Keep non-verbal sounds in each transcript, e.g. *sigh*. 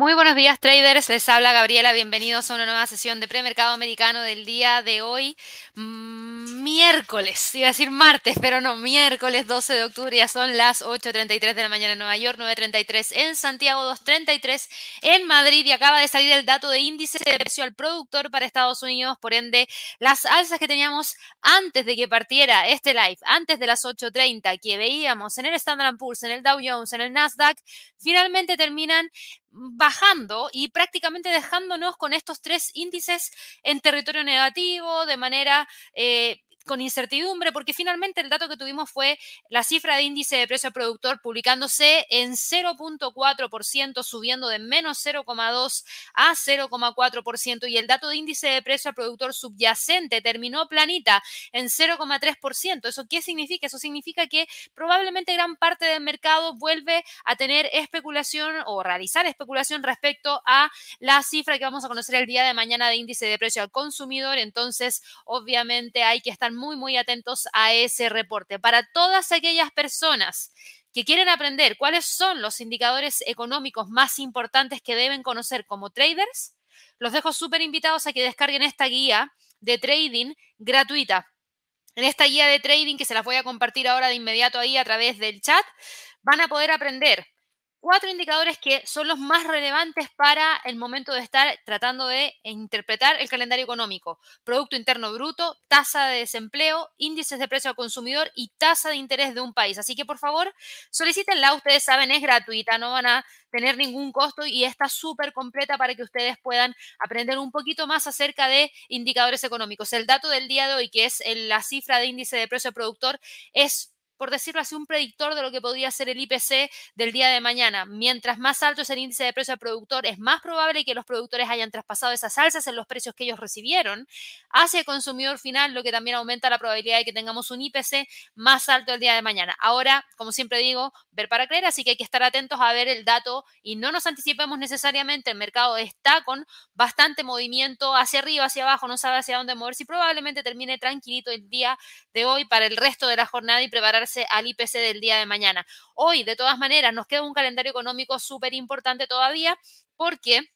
Muy buenos días traders, les habla Gabriela, bienvenidos a una nueva sesión de premercado americano del día de hoy, mm, miércoles, iba a decir martes, pero no, miércoles 12 de octubre, ya son las 8.33 de la mañana en Nueva York, 9.33 en Santiago, 2.33 en Madrid. Y acaba de salir el dato de índice de precio al productor para Estados Unidos, por ende las alzas que teníamos antes de que partiera este live, antes de las 8.30 que veíamos en el Standard Poor's, en el Dow Jones, en el Nasdaq, finalmente terminan bajando y prácticamente dejándonos con estos tres índices en territorio negativo, de manera eh, con incertidumbre, porque finalmente el dato que tuvimos fue la cifra de índice de precio al productor publicándose en 0.4%, subiendo de menos 0,2 a 0,4%, y el dato de índice de precio al productor subyacente terminó planita en 0,3%. ¿Eso qué significa? Eso significa que probablemente gran parte del mercado vuelve a tener especulación o realizar especulación respecto a la cifra que vamos a conocer el día de mañana de índice de precio al consumidor. Entonces, obviamente hay que estar muy, muy atentos a ese reporte. Para todas aquellas personas que quieren aprender cuáles son los indicadores económicos más importantes que deben conocer como traders, los dejo súper invitados a que descarguen esta guía de trading gratuita. En esta guía de trading, que se las voy a compartir ahora de inmediato ahí a través del chat, van a poder aprender cuatro indicadores que son los más relevantes para el momento de estar tratando de interpretar el calendario económico. Producto Interno Bruto, tasa de desempleo, índices de precio al consumidor y tasa de interés de un país. Así que por favor, solicítenla, ustedes saben, es gratuita, no van a tener ningún costo y está súper completa para que ustedes puedan aprender un poquito más acerca de indicadores económicos. El dato del día de hoy, que es la cifra de índice de precio productor, es por decirlo así, un predictor de lo que podría ser el IPC del día de mañana. Mientras más alto es el índice de precio al productor, es más probable que los productores hayan traspasado esas alzas en los precios que ellos recibieron hacia el consumidor final, lo que también aumenta la probabilidad de que tengamos un IPC más alto el día de mañana. Ahora, como siempre digo, ver para creer, así que hay que estar atentos a ver el dato y no nos anticipemos necesariamente. El mercado está con bastante movimiento hacia arriba, hacia abajo, no sabe hacia dónde moverse y probablemente termine tranquilito el día de hoy para el resto de la jornada y prepararse al IPC del día de mañana. Hoy, de todas maneras, nos queda un calendario económico súper importante todavía porque...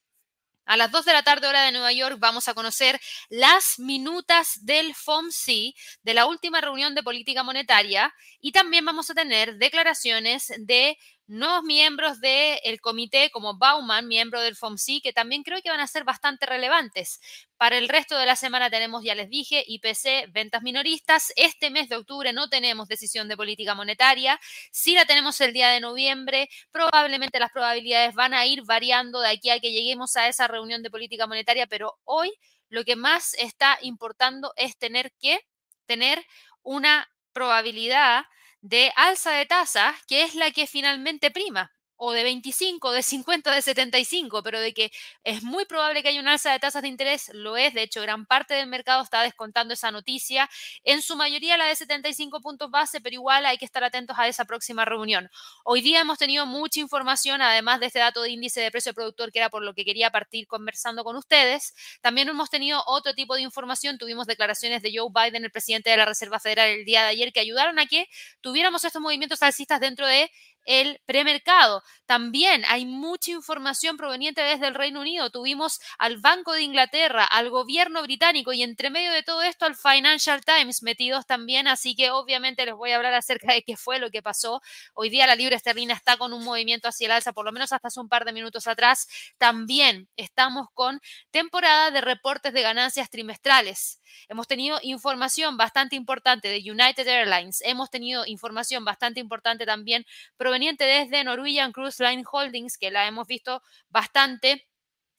A las 2 de la tarde hora de Nueva York vamos a conocer las minutas del FOMC de la última reunión de política monetaria y también vamos a tener declaraciones de nuevos miembros del comité como Bauman, miembro del FOMC, que también creo que van a ser bastante relevantes. Para el resto de la semana tenemos, ya les dije, IPC, ventas minoristas. Este mes de octubre no tenemos decisión de política monetaria. Si la tenemos el día de noviembre, probablemente las probabilidades van a ir variando de aquí a que lleguemos a esa reunión de política monetaria, pero hoy lo que más está importando es tener que tener una probabilidad de alza de tasa, que es la que finalmente prima o de 25, de 50, de 75, pero de que es muy probable que haya un alza de tasas de interés, lo es. De hecho, gran parte del mercado está descontando esa noticia. En su mayoría la de 75 puntos base, pero igual hay que estar atentos a esa próxima reunión. Hoy día hemos tenido mucha información, además de este dato de índice de precio productor, que era por lo que quería partir conversando con ustedes. También hemos tenido otro tipo de información. Tuvimos declaraciones de Joe Biden, el presidente de la Reserva Federal, el día de ayer, que ayudaron a que tuviéramos estos movimientos alcistas dentro de el premercado. También hay mucha información proveniente desde el Reino Unido. Tuvimos al Banco de Inglaterra, al gobierno británico y entre medio de todo esto al Financial Times metidos también. Así que obviamente les voy a hablar acerca de qué fue lo que pasó. Hoy día la libra esterlina está con un movimiento hacia el alza, por lo menos hasta hace un par de minutos atrás. También estamos con temporada de reportes de ganancias trimestrales. Hemos tenido información bastante importante de United Airlines. Hemos tenido información bastante importante también proveniente desde Norwegian Cruise Line Holdings, que la hemos visto bastante.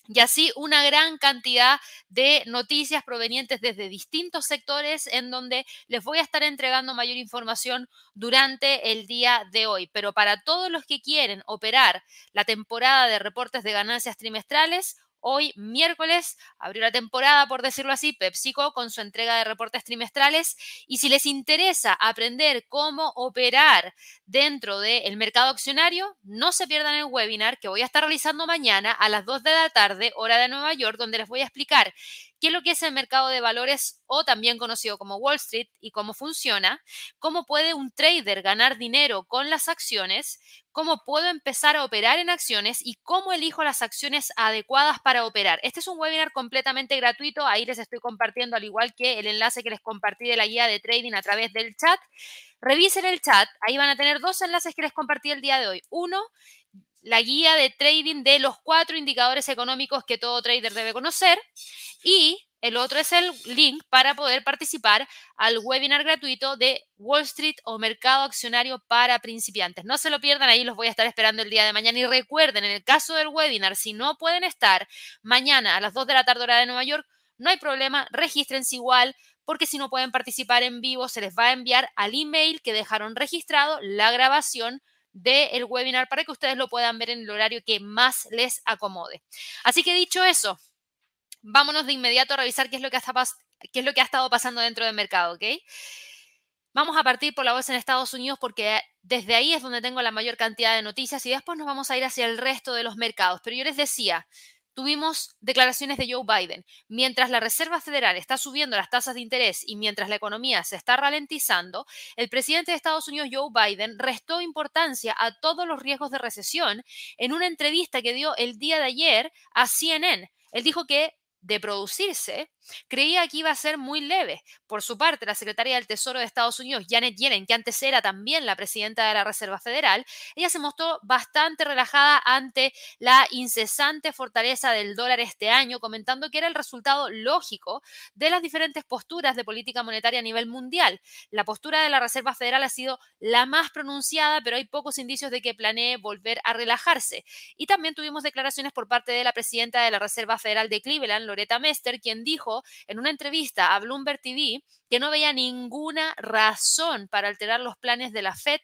Y así una gran cantidad de noticias provenientes desde distintos sectores en donde les voy a estar entregando mayor información durante el día de hoy. Pero para todos los que quieren operar la temporada de reportes de ganancias trimestrales, Hoy, miércoles, abrió la temporada, por decirlo así, PepsiCo con su entrega de reportes trimestrales. Y si les interesa aprender cómo operar dentro del mercado accionario, no se pierdan el webinar que voy a estar realizando mañana a las 2 de la tarde, hora de Nueva York, donde les voy a explicar qué es lo que es el mercado de valores o también conocido como Wall Street y cómo funciona, cómo puede un trader ganar dinero con las acciones, cómo puedo empezar a operar en acciones y cómo elijo las acciones adecuadas para operar. Este es un webinar completamente gratuito, ahí les estoy compartiendo al igual que el enlace que les compartí de la guía de trading a través del chat. Revisen el chat, ahí van a tener dos enlaces que les compartí el día de hoy. Uno, la guía de trading de los cuatro indicadores económicos que todo trader debe conocer y el otro es el link para poder participar al webinar gratuito de Wall Street o Mercado Accionario para principiantes. No se lo pierdan, ahí los voy a estar esperando el día de mañana. Y recuerden, en el caso del webinar, si no pueden estar mañana a las 2 de la tarde hora de Nueva York, no hay problema, regístrense igual, porque si no pueden participar en vivo, se les va a enviar al email que dejaron registrado la grabación del webinar para que ustedes lo puedan ver en el horario que más les acomode. Así que dicho eso, vámonos de inmediato a revisar qué es lo que, qué es lo que ha estado pasando dentro del mercado, ¿ok? Vamos a partir por la bolsa en Estados Unidos porque desde ahí es donde tengo la mayor cantidad de noticias y después nos vamos a ir hacia el resto de los mercados. Pero yo les decía, tuvimos declaraciones de Joe Biden. Mientras la Reserva Federal está subiendo las tasas de interés y mientras la economía se está ralentizando, el presidente de Estados Unidos, Joe Biden, restó importancia a todos los riesgos de recesión en una entrevista que dio el día de ayer a CNN. Él dijo que de producirse, creía que iba a ser muy leve. Por su parte, la secretaria del Tesoro de Estados Unidos, Janet Yellen, que antes era también la presidenta de la Reserva Federal, ella se mostró bastante relajada ante la incesante fortaleza del dólar este año, comentando que era el resultado lógico de las diferentes posturas de política monetaria a nivel mundial. La postura de la Reserva Federal ha sido la más pronunciada, pero hay pocos indicios de que planee volver a relajarse. Y también tuvimos declaraciones por parte de la presidenta de la Reserva Federal de Cleveland, Loretta Mester, quien dijo en una entrevista a Bloomberg TV que no veía ninguna razón para alterar los planes de la Fed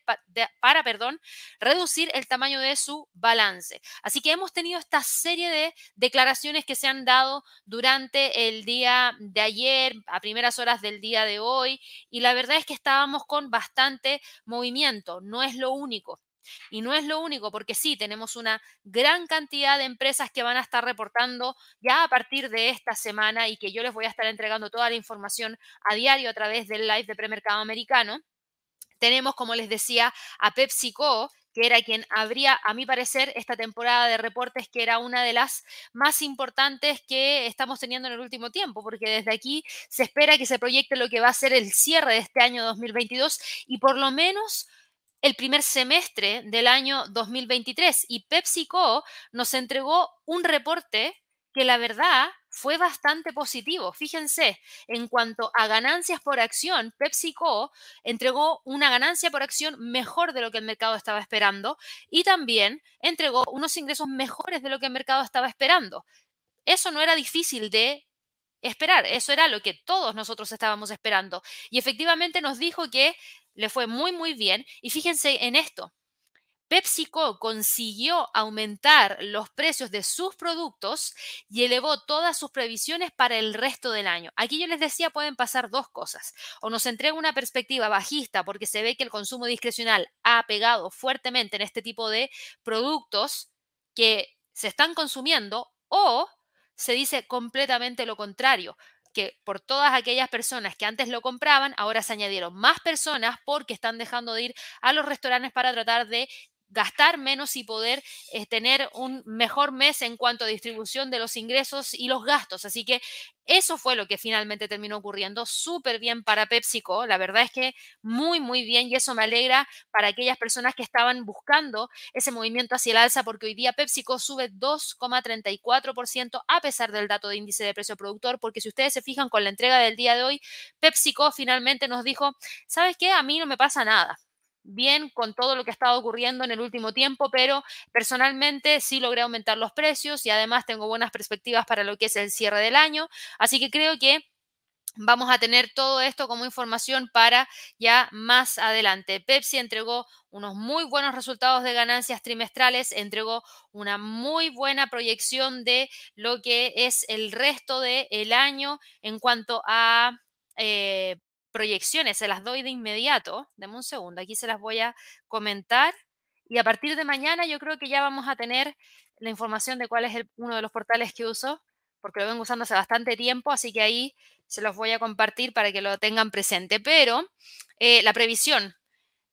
para, perdón, reducir el tamaño de su balance. Así que hemos tenido esta serie de declaraciones que se han dado durante el día de ayer, a primeras horas del día de hoy, y la verdad es que estábamos con bastante movimiento, no es lo único. Y no es lo único, porque sí, tenemos una gran cantidad de empresas que van a estar reportando ya a partir de esta semana y que yo les voy a estar entregando toda la información a diario a través del live de premercado americano. Tenemos, como les decía, a PepsiCo, que era quien abría, a mi parecer, esta temporada de reportes, que era una de las más importantes que estamos teniendo en el último tiempo, porque desde aquí se espera que se proyecte lo que va a ser el cierre de este año 2022 y por lo menos el primer semestre del año 2023 y PepsiCo nos entregó un reporte que la verdad fue bastante positivo. Fíjense, en cuanto a ganancias por acción, PepsiCo entregó una ganancia por acción mejor de lo que el mercado estaba esperando y también entregó unos ingresos mejores de lo que el mercado estaba esperando. Eso no era difícil de esperar, eso era lo que todos nosotros estábamos esperando. Y efectivamente nos dijo que le fue muy, muy bien. Y fíjense en esto. PepsiCo consiguió aumentar los precios de sus productos y elevó todas sus previsiones para el resto del año. Aquí yo les decía, pueden pasar dos cosas. O nos entrega una perspectiva bajista porque se ve que el consumo discrecional ha pegado fuertemente en este tipo de productos que se están consumiendo o se dice completamente lo contrario que por todas aquellas personas que antes lo compraban, ahora se añadieron más personas porque están dejando de ir a los restaurantes para tratar de gastar menos y poder eh, tener un mejor mes en cuanto a distribución de los ingresos y los gastos. Así que eso fue lo que finalmente terminó ocurriendo. Súper bien para PepsiCo. La verdad es que muy, muy bien y eso me alegra para aquellas personas que estaban buscando ese movimiento hacia el alza porque hoy día PepsiCo sube 2,34% a pesar del dato de índice de precio productor porque si ustedes se fijan con la entrega del día de hoy, PepsiCo finalmente nos dijo, ¿sabes qué? A mí no me pasa nada bien con todo lo que ha estado ocurriendo en el último tiempo, pero personalmente sí logré aumentar los precios y además tengo buenas perspectivas para lo que es el cierre del año. Así que creo que vamos a tener todo esto como información para ya más adelante. Pepsi entregó unos muy buenos resultados de ganancias trimestrales, entregó una muy buena proyección de lo que es el resto del año en cuanto a... Eh, proyecciones, se las doy de inmediato. Deme un segundo, aquí se las voy a comentar. Y a partir de mañana yo creo que ya vamos a tener la información de cuál es uno de los portales que uso porque lo vengo usando hace bastante tiempo, así que ahí se los voy a compartir para que lo tengan presente. Pero eh, la previsión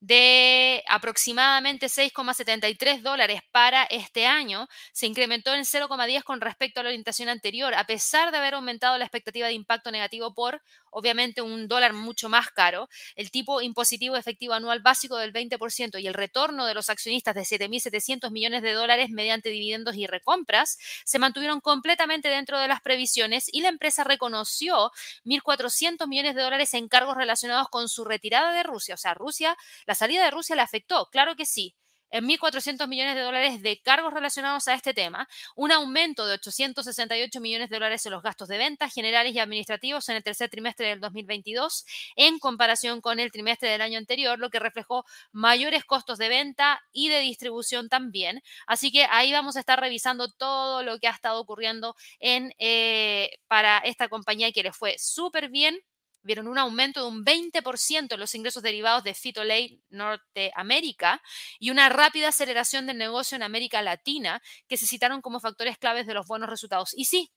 de aproximadamente 6,73 dólares para este año, se incrementó en 0,10 con respecto a la orientación anterior, a pesar de haber aumentado la expectativa de impacto negativo por, obviamente, un dólar mucho más caro, el tipo impositivo efectivo anual básico del 20% y el retorno de los accionistas de 7.700 millones de dólares mediante dividendos y recompras se mantuvieron completamente dentro de las previsiones y la empresa reconoció 1.400 millones de dólares en cargos relacionados con su retirada de Rusia. O sea, Rusia ¿La salida de Rusia le afectó? Claro que sí. En 1.400 millones de dólares de cargos relacionados a este tema, un aumento de 868 millones de dólares en los gastos de ventas generales y administrativos en el tercer trimestre del 2022 en comparación con el trimestre del año anterior, lo que reflejó mayores costos de venta y de distribución también. Así que ahí vamos a estar revisando todo lo que ha estado ocurriendo en, eh, para esta compañía que le fue súper bien vieron un aumento de un 20% en los ingresos derivados de Fitolay Norteamérica y una rápida aceleración del negocio en América Latina que se citaron como factores claves de los buenos resultados. Y sí,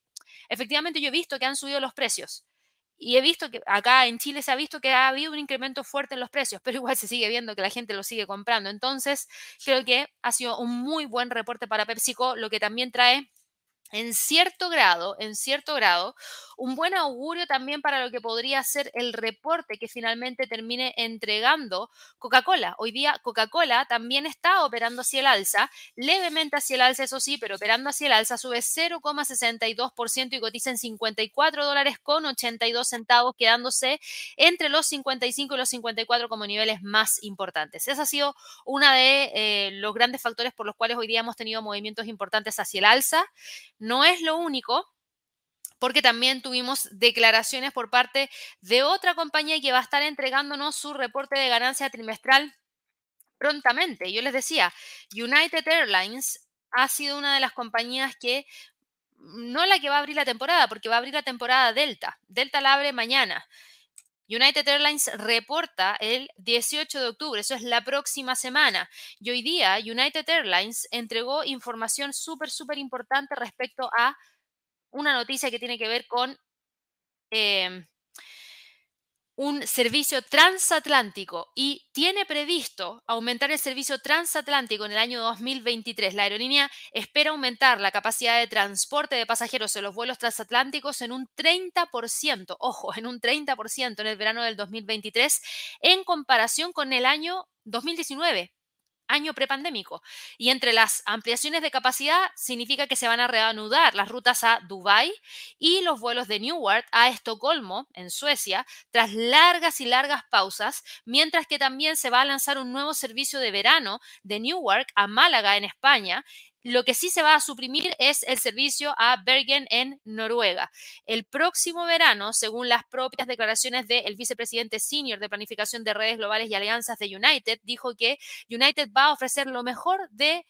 efectivamente yo he visto que han subido los precios. Y he visto que acá en Chile se ha visto que ha habido un incremento fuerte en los precios, pero igual se sigue viendo que la gente lo sigue comprando. Entonces, creo que ha sido un muy buen reporte para PepsiCo, lo que también trae en cierto grado, en cierto grado, un buen augurio también para lo que podría ser el reporte que finalmente termine entregando Coca-Cola. Hoy día Coca-Cola también está operando hacia el alza, levemente hacia el alza, eso sí, pero operando hacia el alza sube 0,62% y cotiza en 54 dólares con 82 centavos, quedándose entre los 55 y los 54 como niveles más importantes. Ese ha sido uno de eh, los grandes factores por los cuales hoy día hemos tenido movimientos importantes hacia el alza. No es lo único, porque también tuvimos declaraciones por parte de otra compañía que va a estar entregándonos su reporte de ganancia trimestral prontamente. Yo les decía, United Airlines ha sido una de las compañías que no la que va a abrir la temporada, porque va a abrir la temporada Delta. Delta la abre mañana. United Airlines reporta el 18 de octubre, eso es la próxima semana. Y hoy día United Airlines entregó información súper, súper importante respecto a una noticia que tiene que ver con em, un servicio transatlántico y tiene previsto aumentar el servicio transatlántico en el año 2023. La aerolínea espera aumentar la capacidad de transporte de pasajeros en los vuelos transatlánticos en un 30%, ojo, en un 30% en el verano del 2023 en comparación con el año 2019 año prepandémico. Y entre las ampliaciones de capacidad significa que se van a reanudar las rutas a Dubái y los vuelos de Newark a Estocolmo, en Suecia, tras largas y largas pausas, mientras que también se va a lanzar un nuevo servicio de verano de Newark a Málaga, en España, lo que sí se va a suprimir es el servicio a Bergen en Noruega. El próximo verano, según las propias declaraciones del vicepresidente senior de planificación de redes globales y alianzas de United, dijo que United va a ofrecer lo mejor de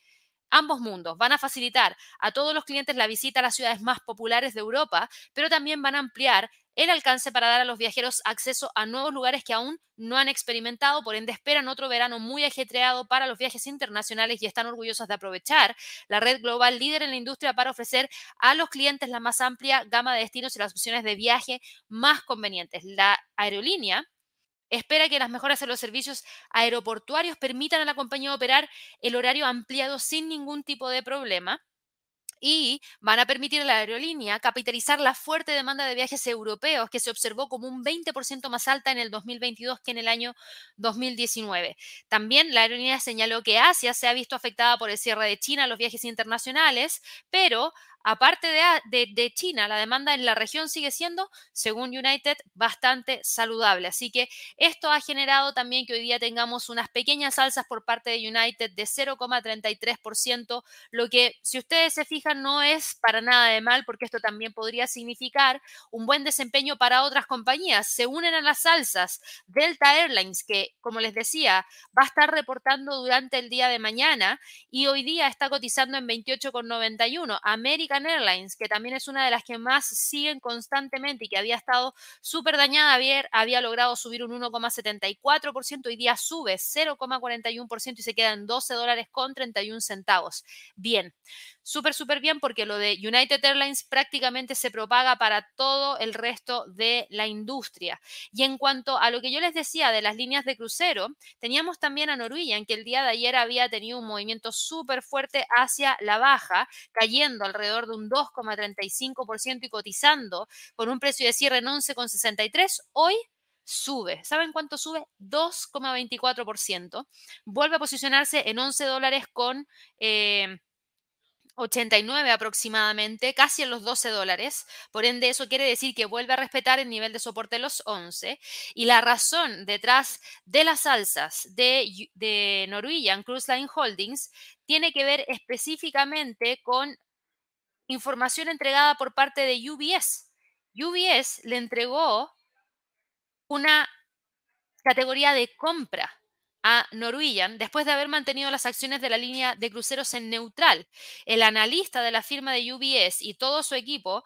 ambos mundos. Van a facilitar a todos los clientes la visita a las ciudades más populares de Europa, pero también van a ampliar el alcance para dar a los viajeros acceso a nuevos lugares que aún no han experimentado, por ende esperan otro verano muy ajetreado para los viajes internacionales y están orgullosos de aprovechar la red global líder en la industria para ofrecer a los clientes la más amplia gama de destinos y las opciones de viaje más convenientes. La aerolínea espera que las mejoras en los servicios aeroportuarios permitan a la compañía operar el horario ampliado sin ningún tipo de problema y van a permitir a la aerolínea capitalizar la fuerte demanda de viajes europeos que se observó como un 20% más alta en el 2022 que en el año 2019. También la aerolínea señaló que Asia se ha visto afectada por el cierre de China a los viajes internacionales, pero Aparte de, China, la demanda en la región sigue siendo, según United, bastante saludable. Así que esto ha generado también que hoy día tengamos unas pequeñas alzas por parte de United de 0,33%, lo que si ustedes se fijan no es para nada de mal porque esto también podría significar un buen desempeño para otras compañías. Se unen a las alzas Delta Airlines, que como les decía, va a estar reportando durante el día de mañana y hoy día está cotizando en 28,91. América Airlines, que también es una de las que más siguen constantemente y que había estado súper dañada, había, había logrado subir un 1,74%, hoy día sube 0,41% y se queda en 12 dólares con 31 centavos. Bien, súper, súper bien porque lo de United Airlines prácticamente se propaga para todo el resto de la industria. Y en cuanto a lo que yo les decía de las líneas de crucero, teníamos también a Norwegian, que el día de ayer había tenido un movimiento súper fuerte hacia la baja, cayendo alrededor de un 2,35% y cotizando con un precio de cierre en 11,63. Hoy sube. ¿Saben cuánto sube? 2,24%. Vuelve a posicionarse en 11 dólares con... Eh, 89 aproximadamente, casi en los 12 dólares. Por ende, eso quiere decir que vuelve a respetar el nivel de soporte de los 11. Y la razón detrás de las alzas de, de Norwegian Cruise Line Holdings tiene que ver específicamente con información entregada por parte de UBS. UBS le entregó una categoría de compra a Norwegian después de haber mantenido las acciones de la línea de cruceros en neutral. El analista de la firma de UBS y todo su equipo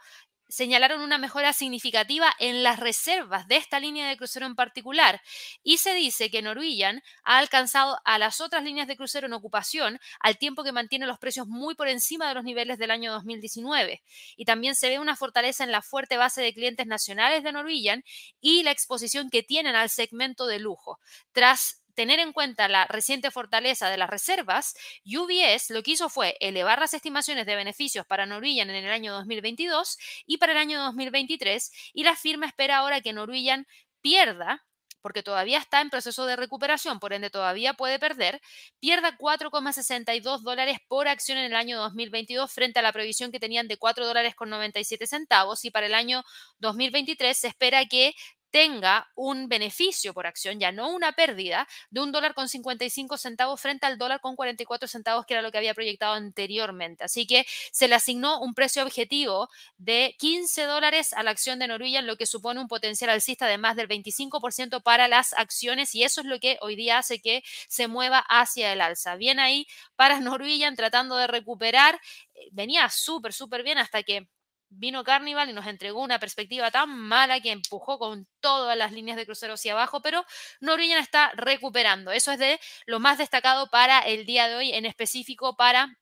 señalaron una mejora significativa en las reservas de esta línea de crucero en particular. Y se dice que Norwegian ha alcanzado a las otras líneas de crucero en ocupación al tiempo que mantiene los precios muy por encima de los niveles del año 2019 y también se ve una fortaleza en la fuerte base de clientes nacionales de Norwegian y la exposición que tienen al segmento de lujo. Tras tener en cuenta la reciente fortaleza de las reservas, UBS lo que hizo fue elevar las estimaciones de beneficios para Norwegian en el año 2022 y para el año 2023 y la firma espera ahora que Norwegian pierda porque todavía está en proceso de recuperación, por ende todavía puede perder, pierda 4,62 dólares por acción en el año 2022 frente a la previsión que tenían de 4 dólares con 97 centavos y para el año 2023 se espera que tenga un beneficio por acción, ya no una pérdida, de un dólar con 55 centavos frente al dólar con 44 centavos, que era lo que había proyectado anteriormente. Así que se le asignó un precio objetivo de 15 dólares a la acción de Norwegian, lo que supone un potencial alcista de más del 25% para las acciones y eso es lo que hoy día hace que se mueva hacia el alza. Bien ahí para *laughs* Norwegian tratando de recuperar, eh, venía súper, súper bien hasta que vino Carnival y nos entregó una perspectiva tan mala que empujó con todas las líneas de crucero hacia abajo, pero Norwegian está recuperando. Eso es de lo más destacado para el día de hoy, en específico para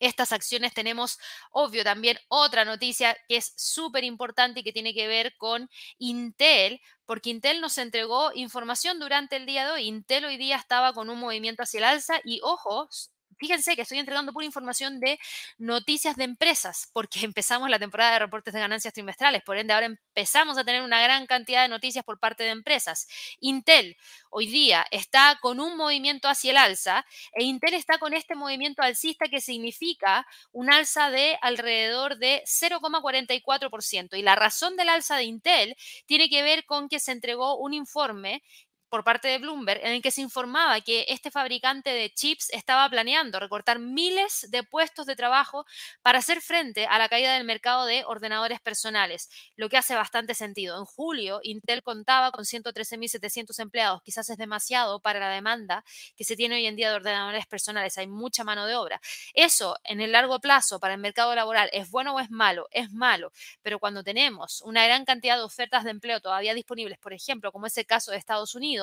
estas acciones tenemos, obvio, también otra noticia que es súper importante y que tiene que ver con Intel, porque Intel nos entregó información durante el día de hoy. Intel hoy día estaba con un movimiento hacia el alza y, ojo, fíjense que estoy entregando pura información de noticias de empresas, porque *laughs* empezamos la temporada de reportes de ganancias trimestrales, por ende ahora empezamos a tener una gran cantidad de noticias por parte de empresas. Intel hoy día está con un movimiento hacia el alza e Intel está con este movimiento alcista que significa un alza de alrededor de 0,44%. Y la razón del alza de Intel tiene que ver con que se entregó un informe por parte de Bloomberg en el que se informaba que este fabricante de chips estaba planeando recortar miles de puestos de trabajo para hacer frente a la caída del mercado de ordenadores personales, lo que hace bastante sentido. En julio, Intel contaba con 113.700 empleados, quizás es demasiado para la demanda que se tiene hoy en día de ordenadores personales, hay mucha mano de obra. Eso en el largo plazo para el mercado laboral es bueno o es malo, es malo, pero cuando tenemos una gran cantidad de ofertas de empleo todavía disponibles, por ejemplo, como es el caso de Estados Unidos,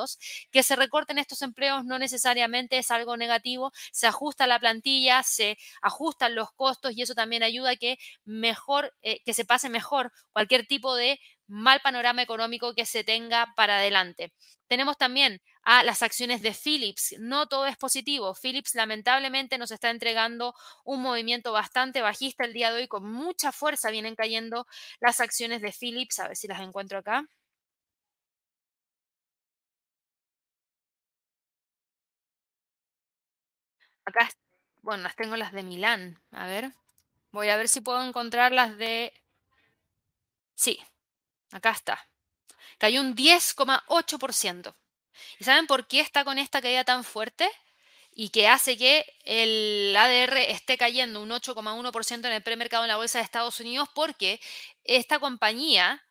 que se recorten estos empleos no necesariamente es algo negativo, se ajusta la plantilla, se ajustan los costos y eso también ayuda a que mejor, eh, que se pase mejor cualquier tipo de mal panorama económico que se tenga para adelante. Tenemos también a las acciones de Philips. No todo es positivo. Philips lamentablemente nos está entregando un movimiento bastante bajista el día de hoy. Con mucha fuerza vienen cayendo las acciones de Philips. A ver si las encuentro acá. Acá, bueno, las tengo las de Milán. A ver, voy a ver si puedo encontrar las de... Sí, acá está. Cayó un 10,8%. ¿Y saben por qué está con esta caída tan fuerte? Y que hace que el ADR esté cayendo un 8,1% en el premercado en la bolsa de Estados Unidos porque esta compañía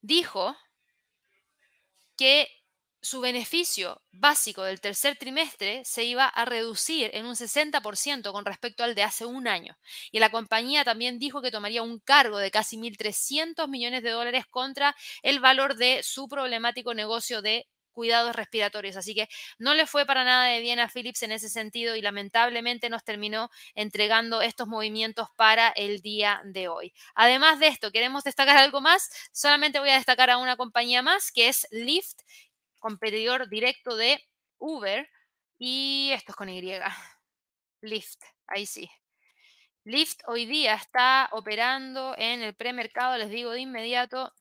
dijo que su beneficio básico del tercer trimestre se iba a reducir en un 60% con respecto al de hace un año. Y la compañía también dijo que tomaría un cargo de casi 1.300 millones de dólares contra el valor de su problemático negocio de cuidados respiratorios. Así que no le fue para nada de bien a Philips en ese sentido y lamentablemente nos terminó entregando estos movimientos para el día de hoy. Además de esto, queremos destacar algo más. Solamente voy a destacar a una compañía más que es Lyft, competidor directo de Uber. Y esto es con Y. *laughs* Lyft, ahí sí. Lyft hoy día está operando en el premercado, les digo de inmediato,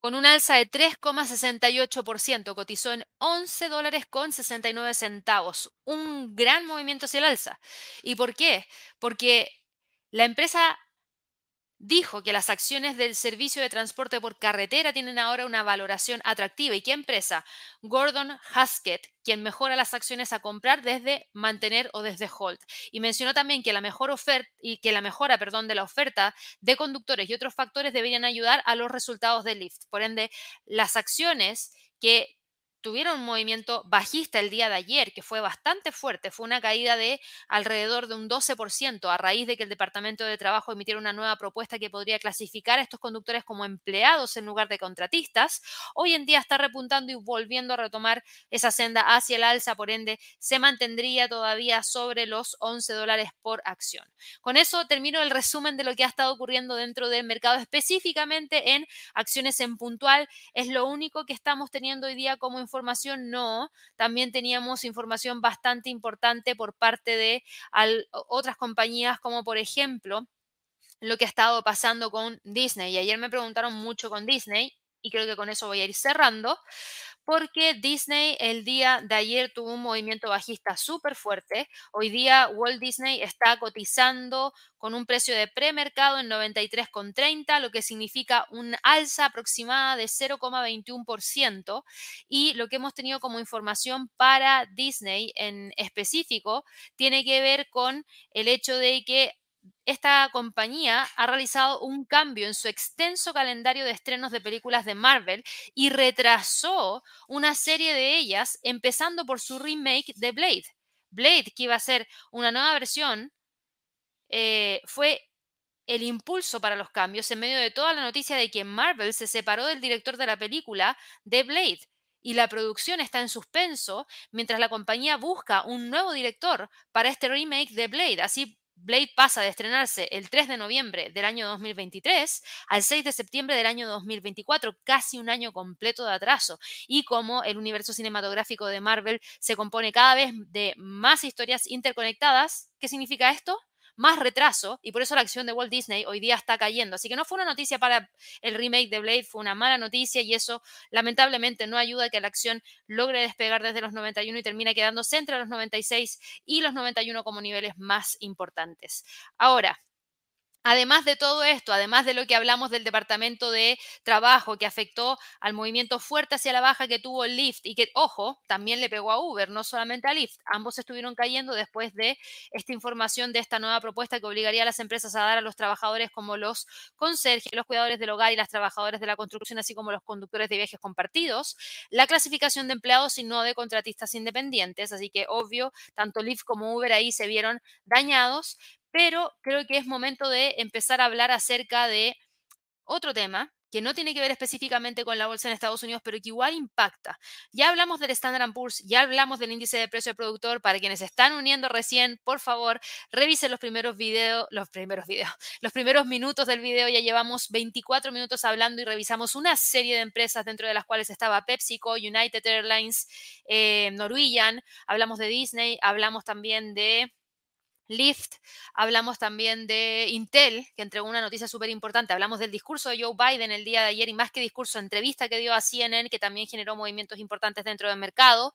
con un alza de 3,68%, cotizó en 11 dólares con 69 centavos. Un gran movimiento hacia el alza. ¿Y por qué? Porque la empresa dijo que las acciones del servicio de transporte por carretera tienen ahora una valoración atractiva. ¿Y qué empresa? Gordon Haskett, quien mejora las acciones a comprar desde mantener o desde hold. Y mencionó también que la mejor oferta y que la mejora, perdón, de la oferta de conductores y otros factores deberían ayudar a los resultados de Lyft. Por ende, las acciones que tuvieron un movimiento bajista el día de ayer, que fue bastante fuerte, fue una caída de alrededor de un 12% a raíz de que el Departamento de Trabajo emitiera una nueva propuesta que podría clasificar a estos conductores como empleados en lugar de contratistas. Hoy en día está repuntando y volviendo a retomar esa senda hacia el alza, por ende se mantendría todavía sobre los 11 dólares por acción. Con eso termino el resumen de lo que ha estado ocurriendo dentro del mercado, específicamente en acciones en puntual. Es lo único que estamos teniendo hoy día como información? No, también teníamos información bastante importante por parte de otras compañías como por ejemplo lo que ha estado pasando con Disney. Y ayer me preguntaron mucho con Disney y creo que con eso voy a ir cerrando porque Disney el día de ayer tuvo un movimiento bajista súper fuerte. Hoy día Walt Disney está cotizando con un precio de premercado en 93,30, lo que significa un alza aproximada de 0,21%. Y lo que hemos tenido como información para Disney en específico tiene que ver con el hecho de que esta compañía ha realizado un cambio en su extenso calendario de estrenos de películas de Marvel y retrasó una serie de ellas, empezando por su remake de Blade. Blade, que iba a ser una nueva versión, eh, fue el impulso para los cambios en medio de toda la noticia de que Marvel se separó del director de la película de Blade y la producción está en suspenso mientras la compañía busca un nuevo director para este remake de Blade. Así Blade pasa de estrenarse el 3 de noviembre del año 2023 al 6 de septiembre del año 2024, casi un año completo de atraso. Y como el universo cinematográfico de Marvel se compone cada vez de más historias interconectadas, ¿qué significa esto? Más retraso y por eso la acción de Walt Disney hoy día está cayendo. Así que no fue una noticia para el remake de Blade, fue una mala noticia y eso lamentablemente no ayuda a que la acción logre despegar desde los 91 y termina quedándose entre los 96 y los 91 como niveles más importantes. Ahora, Además de todo esto, además de lo que hablamos del Departamento de Trabajo que afectó al movimiento fuerte hacia la baja que tuvo Lyft y que, ojo, también le pegó a Uber, no solamente a Lyft, ambos estuvieron cayendo después de esta información de esta nueva propuesta que obligaría a las empresas a dar a los trabajadores como los conserjes, los cuidadores del hogar y las trabajadoras de la construcción, así como los conductores de viajes compartidos, la clasificación de empleados y no de contratistas independientes. Así que, obvio, tanto Lyft como Uber ahí se vieron dañados, pero creo que es momento de empezar a hablar acerca de otro tema que no tiene que ver específicamente con la bolsa en Estados Unidos, pero que igual impacta. Ya hablamos del Standard Poor's, ya hablamos del índice de precio del productor. Para quienes están uniendo recién, por favor, revisen los primeros videos, los primeros videos, *laughs* los primeros minutos del video. Ya llevamos 24 minutos hablando y revisamos una serie de empresas dentro de las cuales estaba PepsiCo, United Airlines, eh, Norwegian, hablamos de Disney, hablamos también de Lyft, hablamos también de Intel, que entregó una noticia súper importante, hablamos del discurso de Joe Biden el día de ayer y más que discurso, entrevista que dio a CNN, que también generó movimientos importantes dentro del mercado.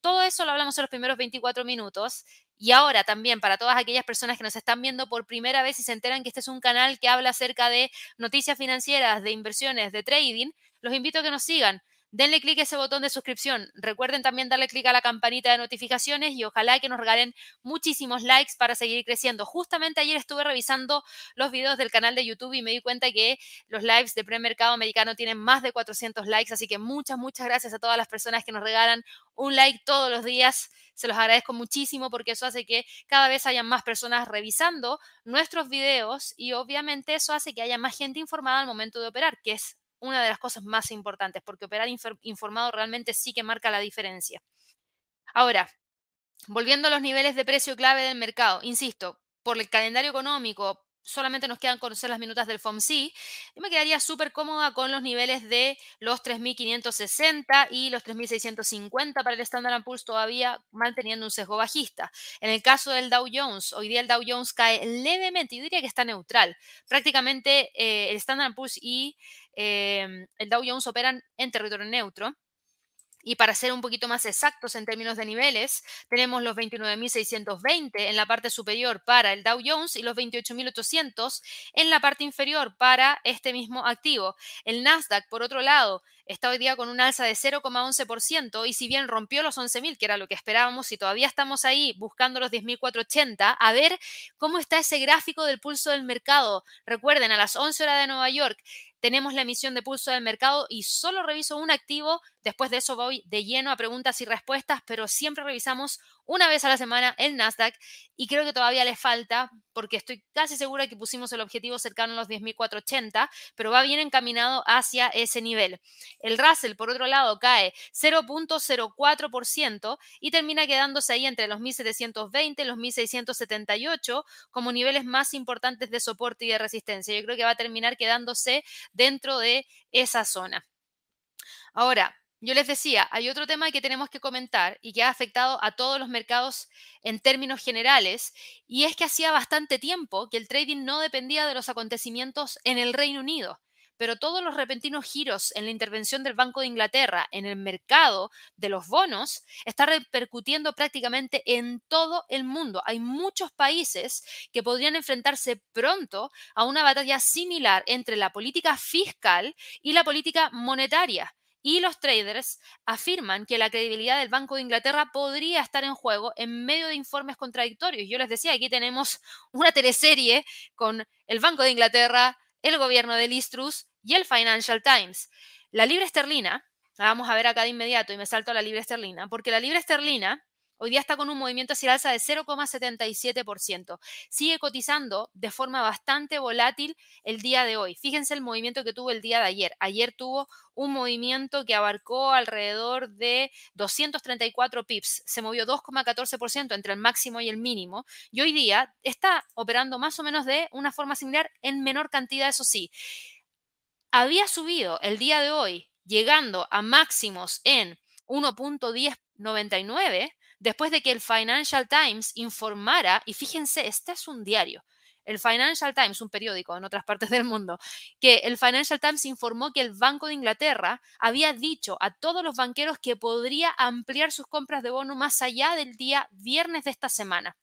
Todo eso lo hablamos en los primeros 24 minutos. Y ahora también para todas aquellas personas que nos están viendo por primera vez y se enteran que este es un canal que habla acerca de noticias financieras, de inversiones, de trading, los invito a que nos sigan denle clic a ese botón de suscripción. Recuerden también darle clic a la campanita de notificaciones y ojalá que nos regalen muchísimos likes para seguir creciendo. Justamente ayer estuve revisando los videos del canal de YouTube y me di cuenta que los lives de premercado americano tienen más de 400 likes, así que muchas, muchas gracias a todas las personas que nos regalan un like todos los días. Se los agradezco muchísimo porque eso hace que cada vez haya más personas revisando nuestros videos y obviamente eso hace que haya más gente informada al momento de operar, que es una de las cosas más importantes, porque operar informado realmente sí que marca la diferencia. Ahora, volviendo a los niveles de precio clave del mercado, insisto, por el calendario económico, solamente nos quedan conocer las minutas del FOMC, yo me quedaría súper cómoda con los niveles de los 3.560 y los 3.650 para el Standard Poor's todavía manteniendo un sesgo bajista. En el caso del Dow Jones, hoy día el Dow Jones cae levemente, yo diría que está neutral. Prácticamente eh, el Standard Poor's y eh, el Dow Jones operan en territorio neutro. Y para ser un poquito más exactos en términos de niveles, tenemos los 29.620 en la parte superior para el Dow Jones y los 28.800 en la parte inferior para este mismo activo. El Nasdaq, por otro lado, está hoy día con un alza de 0,11% y si bien rompió los 11.000, que era lo que esperábamos, y todavía estamos ahí buscando los 10.480, a ver cómo está ese gráfico del pulso del mercado. Recuerden, a las 11 horas de Nueva York, tenemos la emisión de pulso del mercado y solo reviso un activo. Después de eso voy de lleno a preguntas y respuestas, pero siempre revisamos una vez a la semana el Nasdaq y creo que todavía le falta porque estoy casi segura que pusimos el objetivo cercano a los 10.480, pero va bien encaminado hacia ese nivel. El Russell, por otro lado, cae 0.04% y termina quedándose ahí entre los 1.720 y los 1.678 como niveles más importantes de soporte y de resistencia. Yo creo que va a terminar quedándose dentro de esa zona. Ahora, yo les decía, hay otro tema que tenemos que comentar y que ha afectado a todos los mercados en términos generales, y es que hacía bastante tiempo que el trading no dependía de los acontecimientos en el Reino Unido, pero todos los repentinos giros en la intervención del Banco de Inglaterra en el mercado de los bonos está repercutiendo prácticamente en todo el mundo. Hay muchos países que podrían enfrentarse pronto a una batalla similar entre la política fiscal y la política monetaria y los traders afirman que la credibilidad del Banco de Inglaterra podría estar en juego en medio de informes contradictorios. Yo les decía, aquí tenemos una teleserie con el Banco de Inglaterra, el gobierno de Listrus y el Financial Times. La libra esterlina, la vamos a ver acá de inmediato y me salto a la libra esterlina, porque la libra esterlina Hoy día está con un movimiento hacia el alza de 0,77%. Sigue cotizando de forma bastante volátil el día de hoy. Fíjense el movimiento que tuvo el día de ayer. Ayer tuvo un movimiento que abarcó alrededor de 234 pips. Se movió 2,14% entre el máximo y el mínimo. Y hoy día está operando más o menos de una forma similar en menor cantidad, eso sí. Había subido el día de hoy, llegando a máximos en 1.1099 después de que el Financial Times informara, y fíjense, este es un diario, el Financial Times, un periódico en otras partes del mundo, que el Financial Times informó que el Banco de Inglaterra había dicho a todos los banqueros que podría ampliar sus compras de bono más allá del día viernes de esta semana.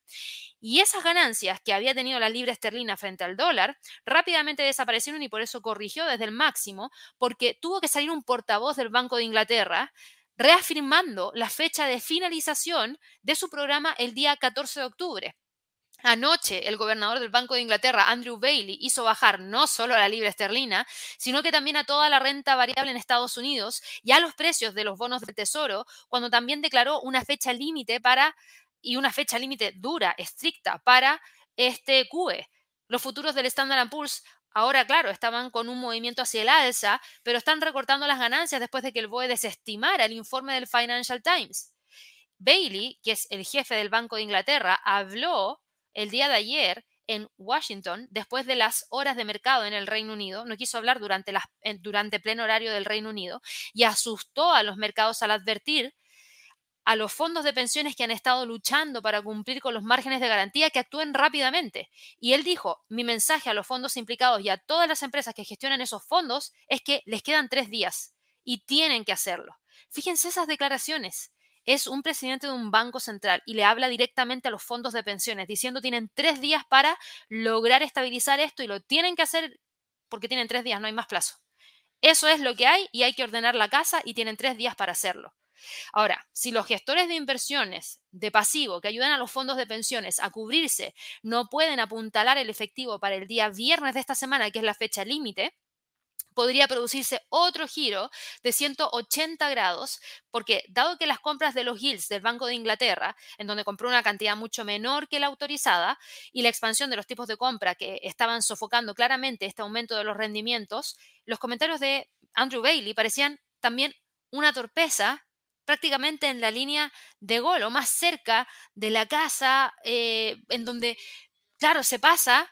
Y esas ganancias que había tenido la libra esterlina frente al dólar rápidamente desaparecieron y por eso corrigió desde el máximo, porque tuvo que salir un portavoz del Banco de Inglaterra reafirmando la fecha de finalización de su programa el día 14 de octubre. Anoche, el gobernador del Banco de Inglaterra, Andrew Bailey, hizo bajar no solo a la libra esterlina, sino que también a toda la renta variable en Estados Unidos y a los precios de los bonos del Tesoro, cuando también declaró una fecha límite para, y una fecha límite dura, estricta, para este QE. Los futuros del Standard Poor's Ahora, claro, estaban con un movimiento hacia el alza, pero están recortando las ganancias después de que el BOE desestimara el informe del Financial Times. Bailey, que es el jefe del Banco de Inglaterra, habló el día de ayer en Washington, después de las horas de mercado en el Reino Unido, no quiso hablar durante, durante pleno horario del Reino Unido, y asustó a los mercados al advertir a los fondos de pensiones que han estado luchando para cumplir con los márgenes de garantía que actúen rápidamente. Y él dijo, mi mensaje a los fondos implicados y a todas las empresas que gestionan esos fondos es que les quedan tres días y tienen que hacerlo. Fíjense esas declaraciones. Es un presidente de un banco central y le habla directamente a los fondos de pensiones diciendo tienen tres días para lograr estabilizar esto y lo tienen que hacer porque tienen tres días, no hay más plazo. Eso es lo que hay y hay que ordenar la casa y tienen tres días para hacerlo. Ahora, si los gestores de inversiones de pasivo que ayudan a los fondos de pensiones a cubrirse no pueden apuntalar el efectivo para el día viernes de esta semana, que es la fecha límite, podría producirse otro giro de 180 grados, porque dado que las compras de los yields del Banco de Inglaterra, en donde compró una cantidad mucho menor que la autorizada, y la expansión de los tipos de compra que estaban sofocando claramente este aumento de los rendimientos, los comentarios de Andrew Bailey parecían también una torpeza prácticamente en la línea de gol o más cerca de la casa, eh, en donde, claro, se pasa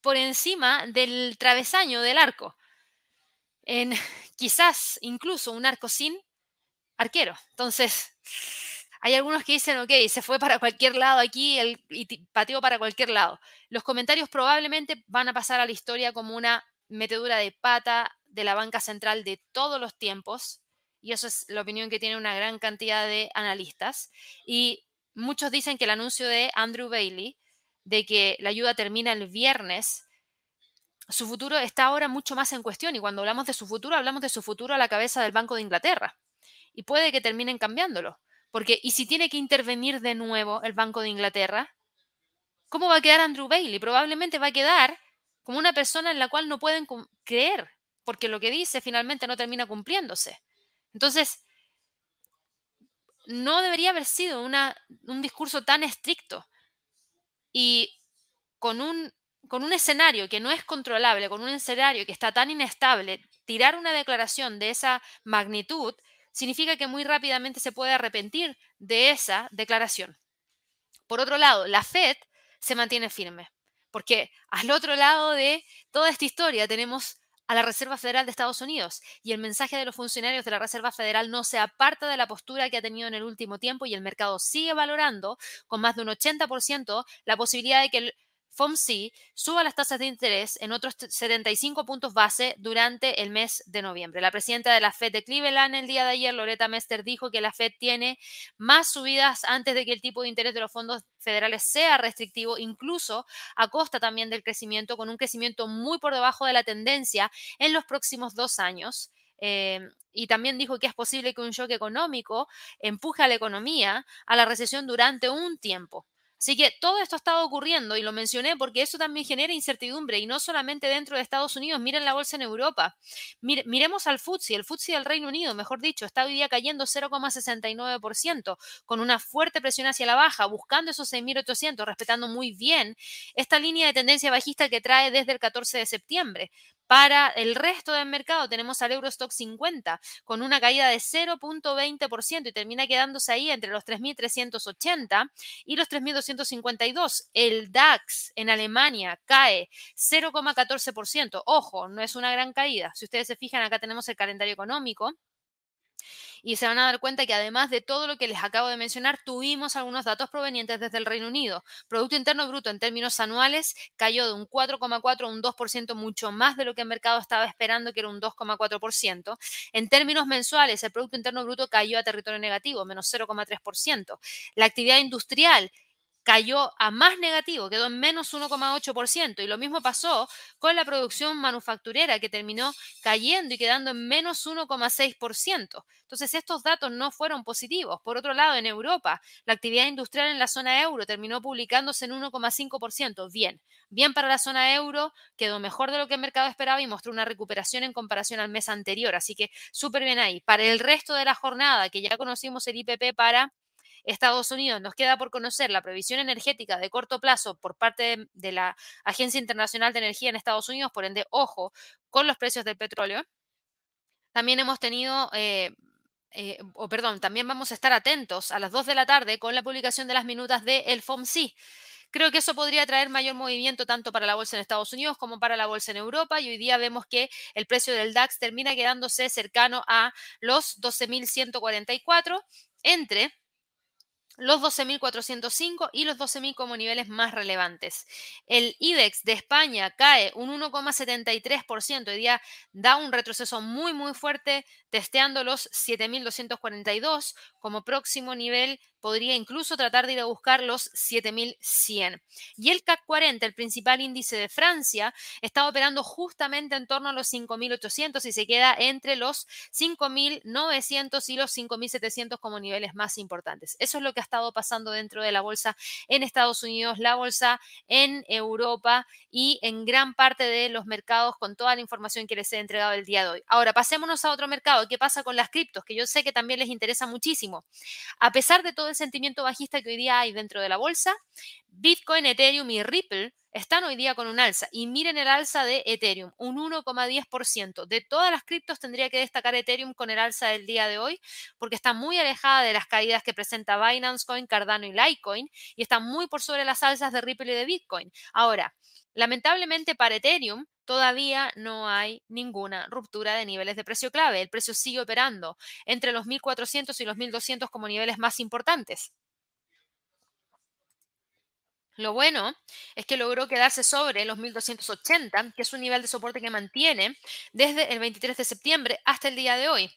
por encima del travesaño del arco. En *laughs* quizás incluso un arco sin arquero. Entonces, hay algunos que dicen, ok, se fue para cualquier lado aquí el, y pateó para cualquier lado. Los comentarios probablemente van a pasar a la historia como una metedura de pata de la banca central de todos los tiempos. Y eso es la opinión que tiene una gran cantidad de analistas. Y muchos dicen que el anuncio de Andrew Bailey de que la ayuda termina el viernes, su futuro está ahora mucho más en cuestión. Y cuando hablamos de su futuro, hablamos de su futuro a la cabeza del Banco de Inglaterra. Y puede que terminen cambiándolo. Porque, ¿y si tiene que intervenir de nuevo el Banco de Inglaterra? ¿Cómo va a quedar Andrew Bailey? Probablemente va a quedar como una persona en la cual no pueden creer, porque lo que dice finalmente no termina cumpliéndose. Entonces, no debería haber sido un discurso tan estricto y con un, con un escenario que no es controlable, con un escenario que está tan inestable, tirar una declaración de esa magnitud significa que muy rápidamente se puede arrepentir de esa declaración. Por otro lado, la Fed se mantiene firme, porque al otro lado de toda esta historia tenemos a la Reserva Federal de Estados Unidos y el mensaje de los funcionarios de la Reserva Federal no se aparta de la postura que ha tenido en el último tiempo y el mercado sigue valorando con más de un 80% la posibilidad de que el FOMC suba las tasas de interés en otros 75 puntos base durante el mes de noviembre. La presidenta de la Fed de Cleveland el día de ayer, Loretta Mester, dijo que la Fed tiene más subidas antes de que el tipo de interés de los fondos federales sea restrictivo, incluso a costa también del crecimiento, con un crecimiento muy por debajo de la tendencia en los próximos dos años. Eh, y también dijo que es posible que un shock económico empuje a la economía a la recesión durante un tiempo. Así que todo esto ha estado ocurriendo y lo mencioné porque eso también genera incertidumbre y no solamente dentro de Estados Unidos, miren la bolsa en Europa. miremos al FTSE, el FTSE del Reino Unido, mejor dicho, está hoy día cayendo 0,69% con una fuerte presión hacia la baja, buscando esos 6.800, respetando muy bien esta línea de tendencia bajista que trae desde el 14 de septiembre. Para el resto del mercado tenemos al Eurostock 50 con una caída de 0.20% y termina quedándose ahí entre los 3.380 y los 3.252. El DAX en Alemania cae 0.14%. Ojo, no es una gran caída. Si ustedes se fijan, acá tenemos el calendario económico y se van a dar cuenta que además de todo lo que les acabo de mencionar, tuvimos algunos datos provenientes desde el Reino Unido. Producto Interno Bruto en términos anuales cayó de un 4,4 a un 2%, mucho más de lo que el mercado estaba esperando, que era un 2,4%. En términos mensuales, el Producto Interno Bruto cayó a territorio negativo, menos 0,3%. La actividad industrial cayó a más negativo, quedó en menos 1,8%. Y lo mismo pasó con la producción manufacturera, que terminó cayendo y quedando en menos 1,6%. Entonces, estos datos no fueron positivos. Por otro lado, en Europa, la actividad industrial en la zona euro terminó publicándose en 1,5%. Bien, bien para la zona euro, quedó mejor de lo que el mercado esperaba y mostró una recuperación en comparación al mes anterior. Así que súper bien ahí. Para el resto de la jornada, que ya conocimos el IPP para Estados Unidos. Nos queda por conocer la previsión energética de corto plazo por parte de, la Agencia Internacional de Energía en Estados Unidos, por ende, ojo con los precios del petróleo. También hemos tenido... Eh, eh, o perdón, también vamos a estar atentos a las 2 de la tarde con la publicación de las minutas del el FOMC. Creo que eso podría traer mayor movimiento tanto para la bolsa en Estados Unidos como para la bolsa en Europa y hoy día vemos que el precio del DAX termina quedándose cercano a los 12.144 entre los 12.405 y los 12.000 como niveles más relevantes. El IBEX de España cae un 1,73%, hoy día da un retroceso muy muy fuerte, testeando los 7.242 como próximo nivel podría incluso tratar de ir a buscar los 7100. Y el CAC 40, el principal índice de Francia, está operando justamente en torno a los 5800 y se queda entre los 5900 y los 5700 como niveles más importantes. Eso es lo que ha estado pasando dentro de la bolsa en Estados Unidos, la bolsa en Europa y en gran parte de los mercados con toda la información que les he entregado el día de hoy. Ahora, pasémonos a otro mercado. ¿Qué pasa con las criptos? Que yo sé que también les interesa muchísimo. A pesar de todo el sentimiento bajista que hoy día hay dentro de la bolsa, Bitcoin, Ethereum y Ripple están hoy día con un alza. Y miren el alza de Ethereum, un 1,10%. De todas las criptos tendría que destacar Ethereum con el alza del día de hoy, porque está muy alejada de las caídas que presenta Binance Coin, Cardano y Litecoin, y está muy por sobre las alzas de Ripple y de Bitcoin. Ahora, lamentablemente para Ethereum, todavía no hay ninguna ruptura de niveles de precio clave. El precio sigue operando entre los 1.400 y los 1.200 como niveles más importantes. Lo bueno es que logró quedarse sobre los 1280, que es un nivel de soporte que mantiene desde el 23 de septiembre hasta el día de hoy.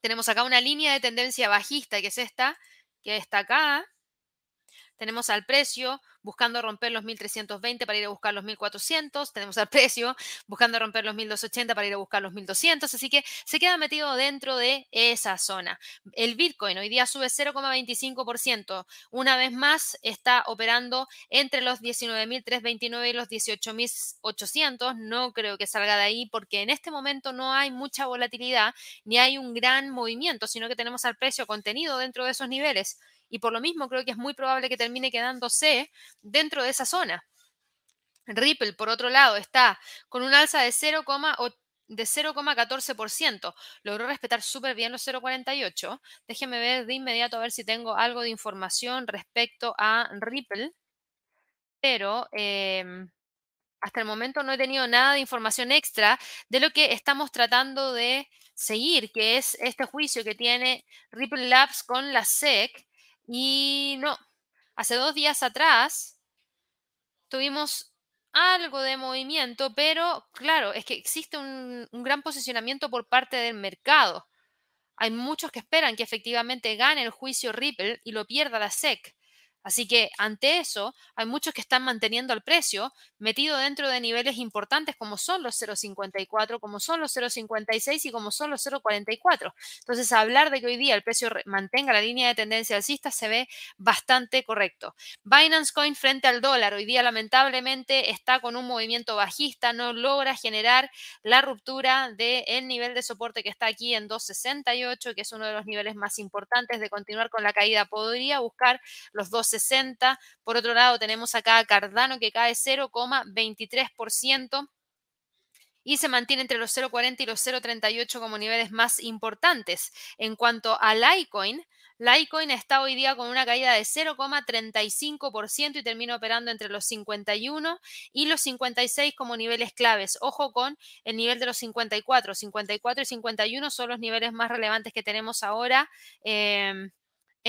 Tenemos acá una línea de tendencia bajista, que es esta, que está acá. Tenemos al precio buscando romper los 1320 para ir a buscar los 1400, tenemos al precio *laughs* buscando romper los 1280 para ir a buscar los 1200, así que se queda metido dentro de esa zona. El Bitcoin hoy día sube 0,25%, una vez más está operando entre los 19.329 y los 18.800, no creo que salga de ahí porque en este momento no hay mucha volatilidad ni hay un gran movimiento, sino que tenemos al precio contenido dentro de esos niveles y por lo mismo creo que es muy probable que termine quedándose dentro de esa zona. Ripple, por otro lado, está con un alza de 0,14%. Logró respetar súper bien los 0,48. Déjenme ver de inmediato a ver si tengo algo de información respecto a Ripple. Pero em, hasta el momento no he tenido nada de información extra de lo que estamos tratando de seguir, que es este juicio que tiene Ripple Labs con la SEC y no, hace dos días atrás tuvimos algo de movimiento, pero claro, es que existe un, gran posicionamiento por parte del mercado. Hay muchos que esperan que efectivamente gane el juicio Ripple y lo pierda la SEC. Así que ante eso, hay muchos que están manteniendo el precio metido dentro de niveles importantes como son los 0,54, como son los 0,56 y como son los 0,44. Entonces, hablar de que hoy día el precio mantenga la línea de tendencia alcista se ve bastante correcto. Binance Coin frente al dólar hoy día lamentablemente está con un movimiento bajista, no logra generar la ruptura del nivel de soporte que está aquí en 2,68, que es uno de los niveles más importantes de continuar con la caída. Podría buscar los 2 60. Por otro lado, tenemos acá a Cardano que cae 0,23% y se mantiene entre los 0,40 y los 0,38 como niveles más importantes. En cuanto a Litecoin, Litecoin está hoy día con una caída de 0,35% y termina operando entre los 51 y los 56 como niveles claves. Ojo con el nivel de los 54. 54 y 51 son los niveles más relevantes que tenemos ahora. Eh,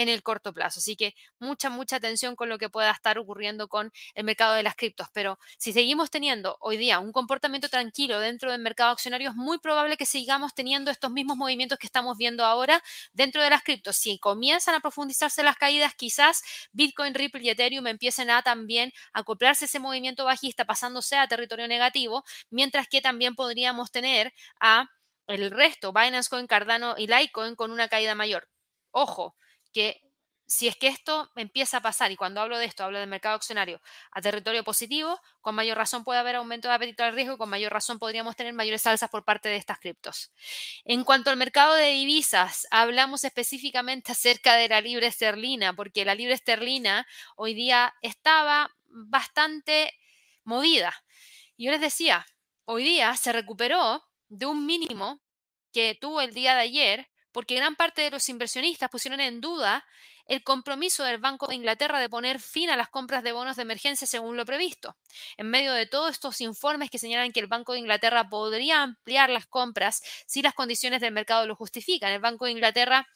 en el corto plazo. Así que mucha, mucha atención con lo que pueda estar ocurriendo con el mercado de las criptos. Pero si seguimos teniendo hoy día un comportamiento tranquilo dentro del mercado accionario, es muy probable que sigamos teniendo estos mismos movimientos que estamos viendo ahora dentro de las criptos. Si comienzan a profundizarse las caídas, quizás Bitcoin, Ripple y Ethereum empiecen a también acoplarse ese movimiento bajista pasándose a territorio negativo, mientras que también podríamos tener a el resto, Binance Coin, Cardano y Litecoin con una caída mayor. Ojo, que si es que esto empieza a pasar, y cuando hablo de esto, hablo del mercado accionario a territorio positivo, con mayor razón puede haber aumento de apetito al riesgo, con mayor razón podríamos tener mayores alzas por parte de estas criptos. En cuanto al mercado de divisas, hablamos específicamente *laughs* acerca de la libre esterlina, porque la libre esterlina hoy día estaba bastante movida. Yo les decía, hoy día se recuperó de un mínimo que tuvo el día de ayer porque gran parte de los inversionistas pusieron en duda el compromiso del Banco de Inglaterra de poner fin a las compras de bonos de emergencia según lo previsto. En medio de todos estos informes que señalan que el Banco de Inglaterra podría ampliar las compras si las condiciones del mercado lo justifican, el Banco de Inglaterra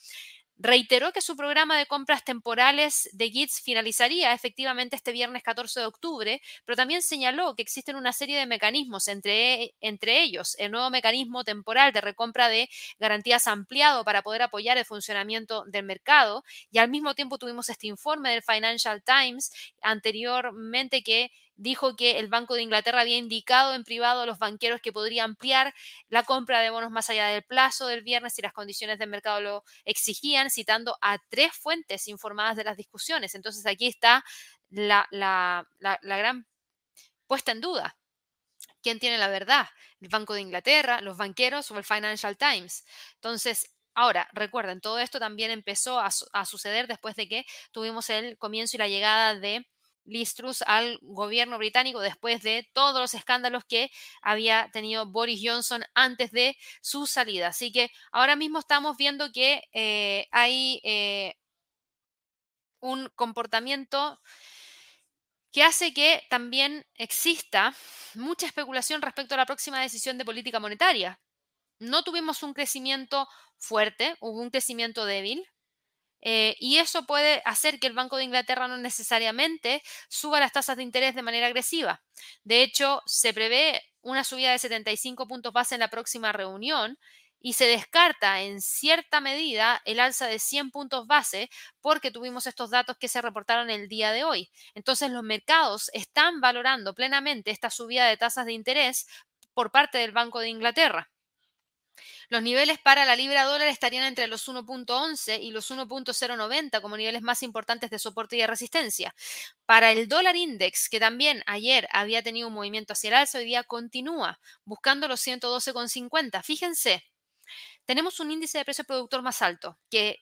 reiteró que su programa de compras temporales de GITS finalizaría efectivamente este viernes 14 de octubre, pero también señaló que existen una serie de mecanismos, entre, entre ellos el nuevo mecanismo temporal de recompra de garantías ampliado para poder apoyar el funcionamiento del mercado. Y al mismo tiempo tuvimos este informe del Financial Times anteriormente que dijo que el Banco de Inglaterra había indicado en privado a los banqueros que podría ampliar la compra de bonos más allá del plazo del viernes si las condiciones del mercado lo exigían, citando a tres fuentes informadas de las discusiones. Entonces aquí está la, la, la gran puesta en duda. ¿Quién tiene la verdad? ¿El Banco de Inglaterra, los banqueros o el Financial Times? Entonces, Ahora, recuerden, todo esto también empezó a, a, suceder después de que tuvimos el comienzo y la llegada de Liz al gobierno británico después de todos los escándalos que había tenido Boris Johnson antes de su salida. Así que ahora mismo estamos viendo que eh, hay eh, un comportamiento que hace que también exista mucha especulación respecto a la próxima decisión de política monetaria. No tuvimos un crecimiento fuerte, hubo un crecimiento débil, eh, y eso puede hacer que el Banco de Inglaterra no necesariamente suba las tasas de interés de manera agresiva. De hecho, se prevé una subida de 75 puntos base en la próxima reunión y se descarta en cierta medida el alza de 100 puntos base porque tuvimos estos datos que se reportaron el día de hoy. Entonces los mercados están valorando plenamente esta subida de tasas de interés por parte del Banco de Inglaterra. Los niveles para la libra dólar estarían entre los 1.11 y los 1.090 como niveles más importantes de soporte y de resistencia. Para el dólar index, que también ayer había tenido un movimiento hacia el alza, hoy día continúa buscando los 112,50. Fíjense, tenemos un índice de precio productor más alto que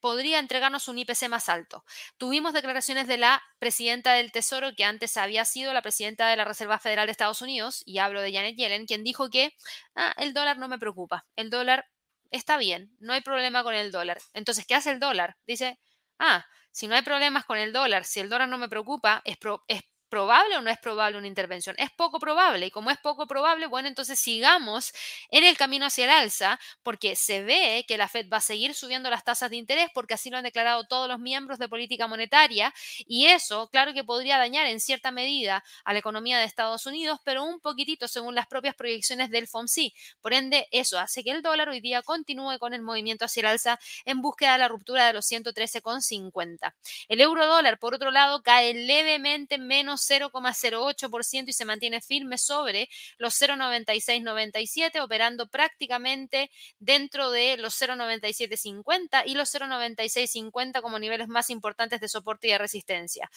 podría entregarnos un IPC más alto. Tuvimos declaraciones de la presidenta del Tesoro, que antes había sido la presidenta de la Reserva Federal de Estados Unidos, y hablo de Janet Yellen, quien dijo que ah, el dólar no me preocupa, el dólar está bien, no hay problema con el dólar. Entonces, ¿qué hace el dólar? Dice, ah, si no hay problemas con el dólar, si el dólar no me preocupa, es, es ¿Probable o no es probable una intervención? Es poco probable y como es poco probable, bueno, entonces sigamos en el camino hacia el alza porque se ve que la Fed va a seguir subiendo las tasas de interés porque así lo han declarado todos los miembros de política monetaria y eso, claro que podría dañar en cierta medida a la economía de Estados Unidos, pero un poquitito según las propias proyecciones del FOMC. Por ende, eso hace que el dólar hoy día continúe con el movimiento hacia el alza en búsqueda de la ruptura de los 113,50. El euro dólar, por otro lado, cae levemente menos 0,08% y se mantiene firme sobre los 0,9697, operando prácticamente dentro de los 0,9750 y los 0,9650 como niveles más importantes de soporte y de resistencia.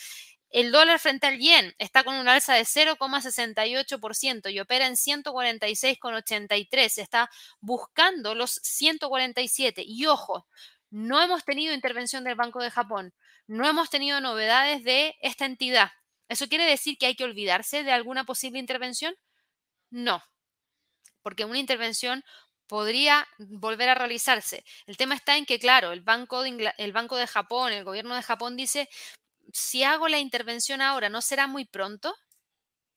El dólar frente al yen está con un alza de 0,68% y opera en 146,83. Está buscando los 147. Y ojo, no hemos tenido intervención del Banco de Japón. No hemos tenido novedades de esta entidad. ¿Eso quiere decir que hay que olvidarse de alguna posible intervención? No, porque una intervención podría volver a realizarse. El tema está en que, claro, el Banco de, el Banco de Japón, el gobierno de Japón dice, si hago la intervención ahora, ¿no será muy pronto?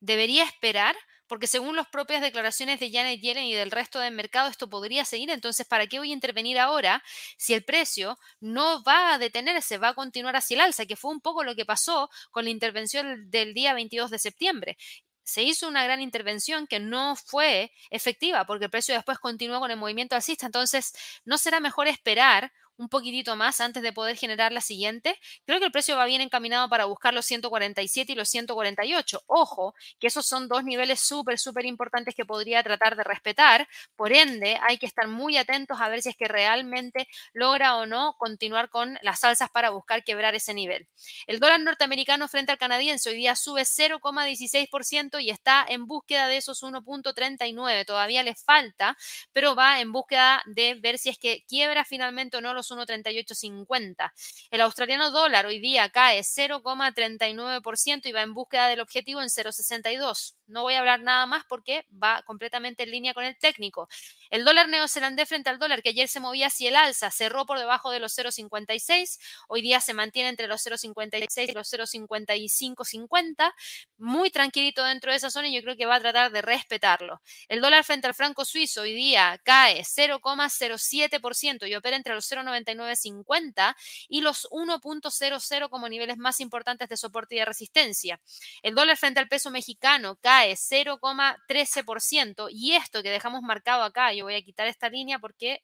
¿Debería esperar? Porque según las propias declaraciones de Janet Yellen y del resto del mercado, esto podría seguir. Entonces, ¿para qué voy a intervenir ahora si el precio no va a detenerse, va a continuar hacia el alza, que fue un poco lo que pasó con la intervención del día 22 de septiembre? se hizo una gran intervención que no fue efectiva porque el precio después continuó con el movimiento alcista. Entonces, ¿no será mejor esperar un poquitito más antes de poder generar la siguiente. Creo que el precio va bien encaminado para buscar los 147 y los 148. Ojo, que esos son dos niveles súper, súper importantes que podría tratar de respetar. Por ende, hay que estar muy atentos a ver si es que realmente logra o no continuar con las alzas para buscar quebrar ese nivel. El dólar norteamericano frente al canadiense hoy día sube 0,16% y está en búsqueda de esos 1.39. Todavía le falta, pero va en búsqueda de ver si es que quiebra finalmente o no los 1,3850. El australiano dólar hoy día cae 0,39% y va en búsqueda del objetivo en 0,62. No voy a hablar nada más porque va completamente en línea con el técnico. El dólar neozelandés frente al dólar que ayer se movía hacia el alza, cerró por debajo de los 0,56, hoy día se mantiene entre los 0,56 y los 0,5550, muy tranquilito dentro de esa zona y yo creo que va a tratar de respetarlo. El dólar frente al franco suizo hoy día cae 0,07% y opera entre los 0,9950 y los 1.00 como niveles más importantes de soporte y de resistencia. El dólar frente al peso mexicano cae cae 0,13% y esto que dejamos marcado acá, yo voy a quitar esta línea porque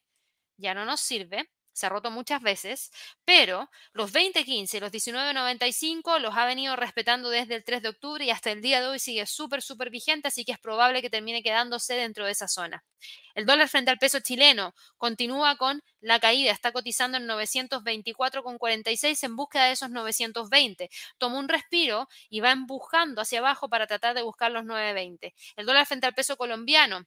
ya no nos sirve, se ha roto muchas veces, pero los 20.15 y los 19.95 los ha venido respetando desde el 3 de octubre y hasta el día de hoy sigue súper, súper vigente, así que es probable que termine quedándose dentro de esa zona. El dólar frente al peso chileno continúa con la caída, está cotizando en 924,46 en búsqueda de esos 920. Tomó un respiro y va empujando hacia abajo para tratar de buscar los 920. El dólar frente al peso colombiano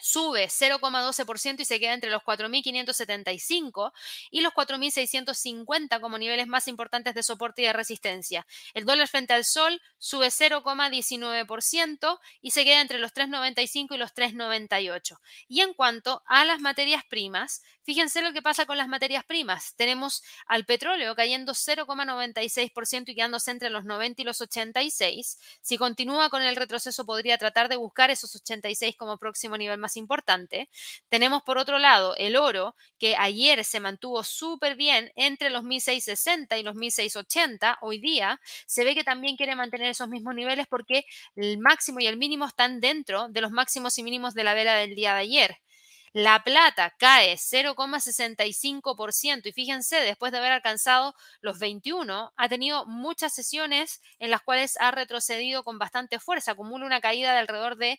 sube 0,12% y se queda entre los 4.575 y los 4.650 como niveles más importantes de soporte y de resistencia. El dólar frente al sol sube 0,19% y se queda entre los 3,95 y los 3,98. Y en cuanto a las materias primas, fíjense lo que pasa con las materias primas. Tenemos al petróleo cayendo 0,96% y quedándose entre los 90 y los 86. Si continúa con el retroceso podría tratar de buscar esos 86 como próximo nivel más importante. Tenemos por otro lado el oro, que ayer se mantuvo súper bien entre los 1660 y los 1680. Hoy día se ve que también quiere mantener esos mismos niveles porque el máximo y el mínimo están dentro de los máximos y mínimos de la vela del día de ayer. La plata cae 0,65% y fíjense, después de haber alcanzado los 21, ha tenido muchas sesiones en las cuales ha retrocedido con bastante fuerza, acumula una caída de alrededor de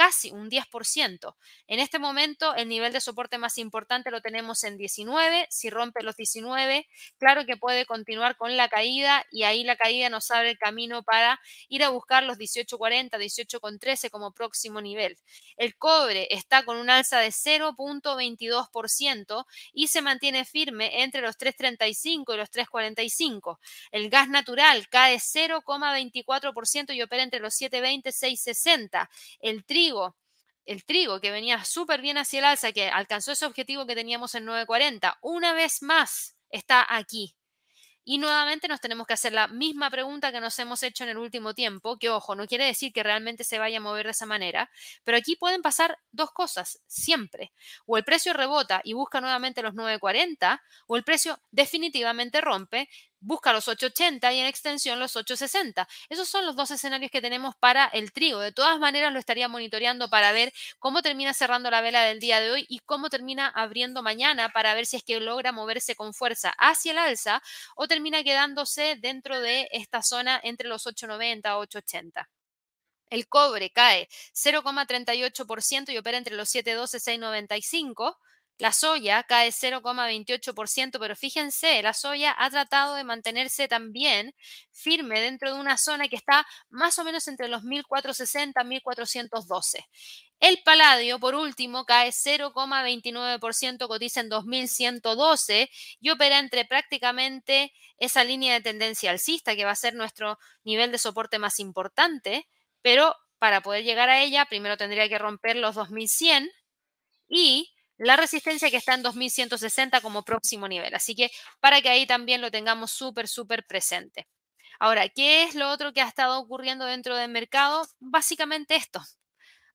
casi un 10%. En este momento, el nivel de soporte más importante lo tenemos en 19. Si rompe los 19, claro que puede continuar con la caída y ahí la caída nos abre el camino para ir a buscar los 18.40, 18.13 como próximo nivel. El cobre está con un alza de 0.22% y se mantiene firme entre los 3.35 y los 3.45. El gas natural cae 0.24% y opera entre los 7.20 y 6.60. El trigo el trigo que venía súper bien hacia el alza, que alcanzó ese objetivo que teníamos en 940, una vez más está aquí. Y nuevamente nos tenemos que hacer la misma pregunta que nos hemos hecho en el último tiempo, que ojo, no quiere decir que realmente se vaya a mover de esa manera, pero aquí pueden pasar dos cosas, siempre. O el precio rebota y busca nuevamente los 940, o el precio definitivamente rompe, busca los 880 y en extensión los 860. Esos son los dos escenarios que tenemos para el trigo. De todas maneras, lo estaría monitoreando para ver cómo termina cerrando la vela del día de hoy y cómo termina abriendo mañana para ver si es que logra moverse con fuerza hacia el alza o termina quedándose dentro de esta zona entre los 890 y 880. El cobre cae 0,38% y opera entre los 712 y 695. La soya cae 0,28%, pero fíjense, la soya ha tratado de mantenerse también firme dentro de una zona que está más o menos entre los 1460 y 1412. El paladio, por último, cae 0,29%, cotiza en 2112 y opera entre prácticamente esa línea de tendencia alcista que va a ser nuestro nivel de soporte más importante, pero para poder llegar a ella, primero tendría que romper los 2100 y la resistencia que está en 2160 como próximo nivel. Así que para que ahí también lo tengamos súper, súper presente. Ahora, ¿qué es lo otro que ha estado ocurriendo dentro del mercado? Básicamente esto.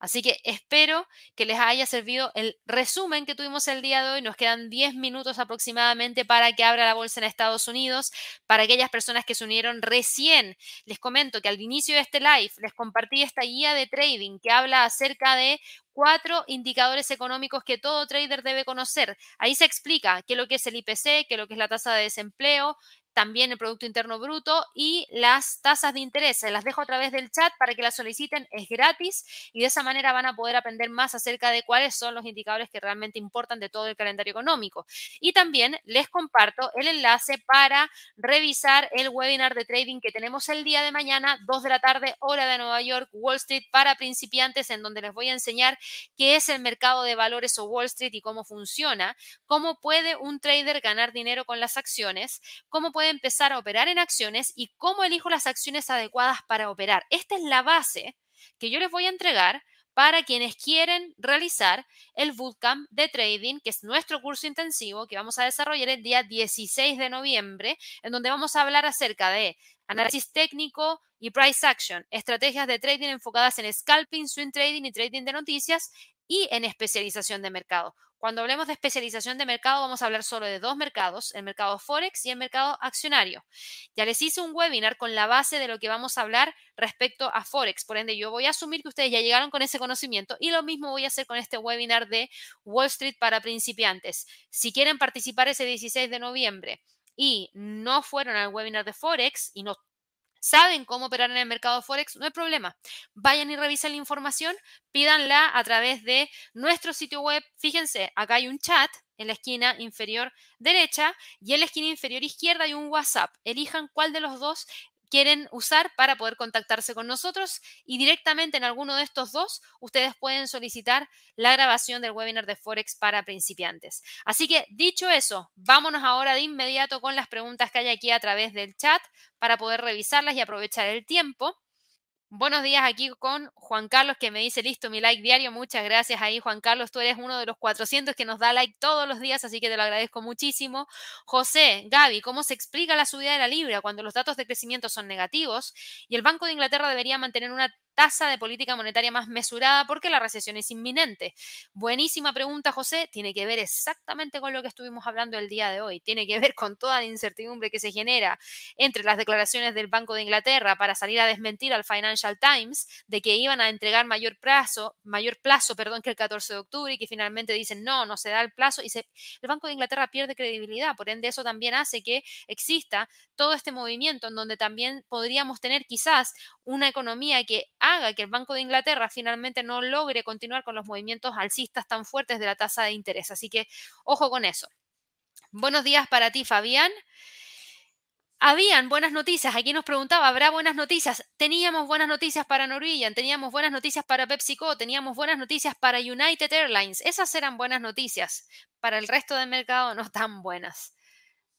Así que espero que les haya servido el resumen que tuvimos el día de hoy. Nos quedan 10 minutos aproximadamente para que abra la bolsa en Estados Unidos. Para aquellas personas que se unieron recién, les comento que al inicio de este live les compartí esta guía de trading que habla acerca de cuatro indicadores económicos que todo trader debe conocer. Ahí se explica qué es lo que es el IPC, qué es lo que es la tasa de desempleo, también el Producto Interno Bruto y las tasas de interés. Se las dejo a través del chat para que las soliciten, es gratis y de esa manera van a poder aprender más acerca de cuáles son los indicadores que realmente importan de todo el calendario económico. Y también les comparto el enlace para revisar el webinar de trading que tenemos el día de mañana, 2 de la tarde, hora de Nueva York, Wall Street para principiantes, en donde les voy a enseñar qué es el mercado de valores o Wall Street y cómo funciona, cómo puede un trader ganar dinero con las acciones, cómo puede empezar a operar en acciones y cómo elijo las acciones adecuadas para operar. Esta es la base que yo les voy a entregar para quienes quieren realizar el bootcamp de trading, que es nuestro curso intensivo que vamos a desarrollar el día 16 de noviembre, en donde vamos a hablar acerca de análisis técnico y price action, estrategias de trading enfocadas en scalping, swing trading y trading de noticias y en especialización de mercado. Cuando hablemos de especialización de mercado, vamos a hablar solo de dos mercados, el mercado Forex y el mercado accionario. Ya les hice un webinar con la base de lo que vamos a hablar respecto a Forex. Por ende, yo voy a asumir que ustedes ya llegaron con ese conocimiento y lo mismo voy a hacer con este webinar de Wall Street para principiantes. Si quieren participar ese 16 de noviembre y no fueron al webinar de Forex y no saben cómo operar en el mercado Forex, no hay problema. Vayan y revisen la información, pídanla a través de nuestro sitio web. Fíjense, acá hay un chat en la esquina inferior derecha y en la esquina inferior izquierda hay un WhatsApp. Elijan cuál de los dos quieren usar para poder contactarse con nosotros y directamente en alguno de estos dos ustedes pueden solicitar la grabación del webinar de Forex para principiantes. Así que dicho eso, vámonos ahora de inmediato con las preguntas que hay aquí a través del chat para poder revisarlas y aprovechar el tiempo. Buenos días aquí con Juan Carlos que me dice, listo, mi like diario. Muchas gracias ahí, Juan Carlos. Tú eres uno de los 400 que nos da like todos los días, así que te lo agradezco muchísimo. José, Gaby, ¿cómo se explica la subida de la libra cuando los datos de crecimiento son negativos? Y el Banco de Inglaterra debería mantener una tasa de política monetaria más mesurada porque la recesión es inminente? Buenísima pregunta, José. Tiene que ver exactamente con lo que estuvimos hablando el día de hoy. Tiene que ver con toda la incertidumbre que se genera entre las declaraciones del Banco de Inglaterra para salir a desmentir al Financial Times de que iban a entregar mayor plazo, mayor plazo, perdón, que el 14 de octubre y que finalmente dicen no, no se da el plazo y se, el Banco de Inglaterra pierde credibilidad. Por ende, eso también hace que exista todo este movimiento en donde también podríamos tener quizás una economía que haga que el Banco de Inglaterra finalmente no logre continuar con los movimientos alcistas tan fuertes de la tasa de interés. Así que ojo con eso. Buenos días para ti, Fabián. Habían buenas noticias. Aquí nos preguntaba, ¿habrá buenas noticias? Teníamos buenas noticias para Norwegian, teníamos buenas noticias para PepsiCo, teníamos buenas noticias para United Airlines. Esas eran buenas noticias. Para el resto del mercado no tan buenas.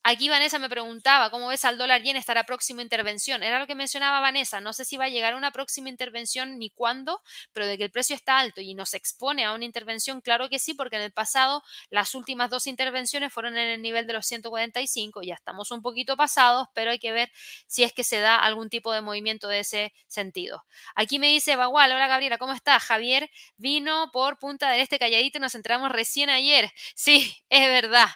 Aquí Vanessa me preguntaba, ¿cómo ves al dólar yen estará próxima intervención? Era lo que mencionaba Vanessa, no sé si va a llegar una próxima intervención ni cuándo, pero de que el precio está alto y nos expone a una intervención, claro que sí, porque en el pasado las últimas dos intervenciones fueron en el nivel de los 145, ya estamos un poquito pasados, pero hay que ver si es que se da algún tipo de movimiento de ese sentido. Aquí me dice Bagual, hola Gabriela, ¿cómo estás? Javier vino por Punta del Este calladito y nos entramos recién ayer. Sí, es verdad.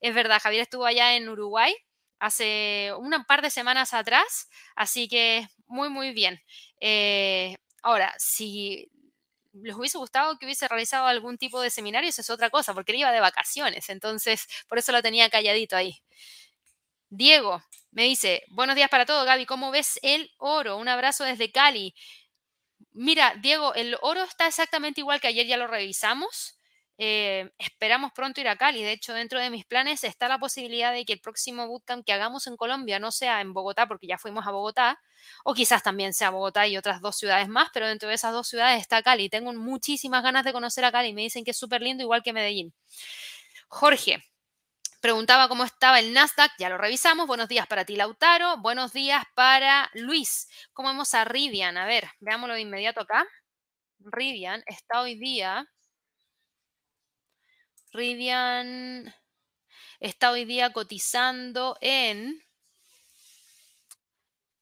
Es verdad, Javier estuvo allá en Uruguay hace un par de semanas atrás, así que muy, muy bien. Eh, ahora, si les hubiese gustado que hubiese realizado algún tipo de seminario, eso es otra cosa, porque él iba de vacaciones, entonces por eso lo tenía calladito ahí. Diego me dice, buenos días para todos, Gaby, ¿cómo ves el oro? Un abrazo desde Cali. Mira, Diego, el oro está exactamente igual que ayer, ya lo revisamos. Eh, esperamos pronto ir a Cali. De hecho, dentro de mis planes está la posibilidad de que el próximo bootcamp que hagamos en Colombia no sea en Bogotá, porque ya fuimos a Bogotá, o quizás también sea Bogotá y otras dos ciudades más, pero dentro de esas dos ciudades está Cali. Tengo muchísimas ganas de conocer a Cali. Me dicen que es súper lindo, igual que Medellín. Jorge. Preguntaba cómo estaba el Nasdaq, ya lo revisamos. Buenos días para ti, Lautaro. Buenos días para Luis. ¿Cómo vemos a Rivian? A ver, veámoslo de inmediato acá. Rivian está hoy día Rivian está hoy día cotizando en...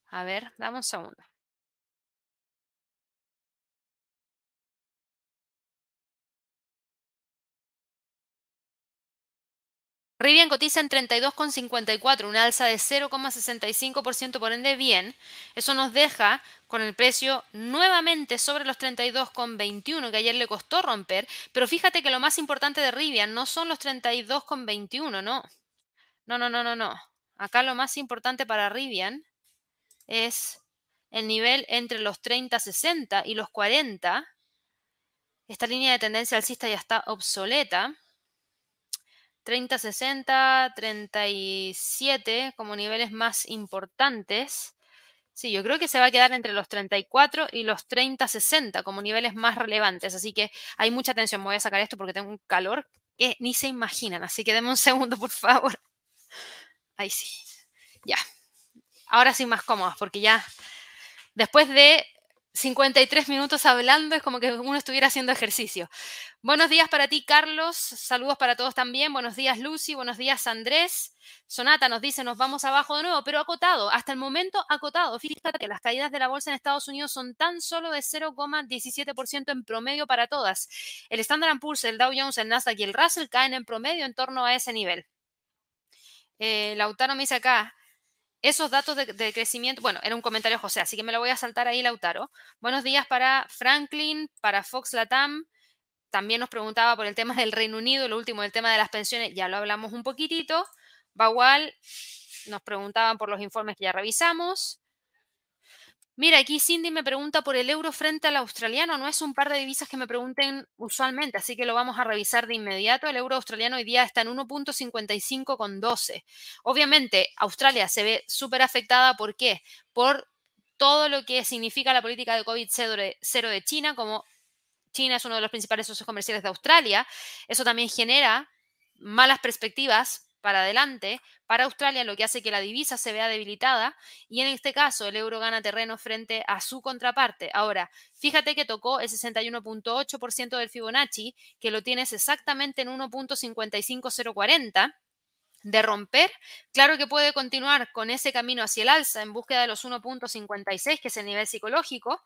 A ver, dame un segundo. Rivian cotiza en 32,54, una alza de 0,65%, por ende bien. Eso nos deja con el precio nuevamente sobre los 32,21 que ayer le costó romper. Pero fíjate que lo más importante de Rivian no son los 32,21, no. No, no, no, no, no. Acá lo más importante para Rivian es el nivel entre los 30,60 y los 40. Esta línea de tendencia alcista ya está obsoleta. 30, 60, 37 como niveles más importantes. Sí, yo creo que se va a quedar entre los 34 y los 30, 60 como niveles más relevantes. Así que hay mucha atención. Me voy a sacar esto porque tengo un calor que ni se imaginan. Así que denme un *laughs* segundo, por favor. Ahí sí. Ya. Ahora sí más cómodos porque ya después de 53 minutos hablando, es como que uno estuviera haciendo ejercicio. Buenos días para ti, Carlos. Saludos para todos también. Buenos días, Lucy. Buenos días, Andrés. Sonata nos dice, nos vamos abajo de nuevo, pero acotado. Hasta el momento acotado. Fíjate que las caídas de la bolsa en Estados Unidos son tan solo de 0,17% en promedio para todas. El Standard Poor's, el Dow Jones, el Nasdaq y el Russell caen en promedio en torno a ese nivel. Eh, Lautaro me dice acá, esos datos de, crecimiento, bueno, era un comentario José, así que me lo voy a saltar ahí, Lautaro. Buenos días para Franklin, para Fox Latam. También nos preguntaba por el tema del Reino Unido, lo último, el tema de las pensiones, ya lo hablamos un poquitito. Bagual, nos preguntaban por los informes que ya revisamos. Mira, aquí Cindy me pregunta por el euro frente al australiano. No es un par de divisas que me pregunten usualmente, así que lo vamos a revisar de inmediato. El euro australiano hoy día está en 1.55 con 12. Obviamente, Australia se ve súper afectada. ¿Por qué? Por todo lo que significa la política de COVID cero de China, como China es uno de los principales socios comerciales de Australia. Eso también genera malas perspectivas para adelante para Australia, lo que hace que la divisa se vea debilitada y en este caso el euro gana terreno frente a su contraparte. Ahora, fíjate que tocó el 61.8% del Fibonacci, que lo tienes exactamente en 1.55040 de romper, claro que puede continuar con ese camino hacia el alza en búsqueda de los 1.56, que es el nivel psicológico.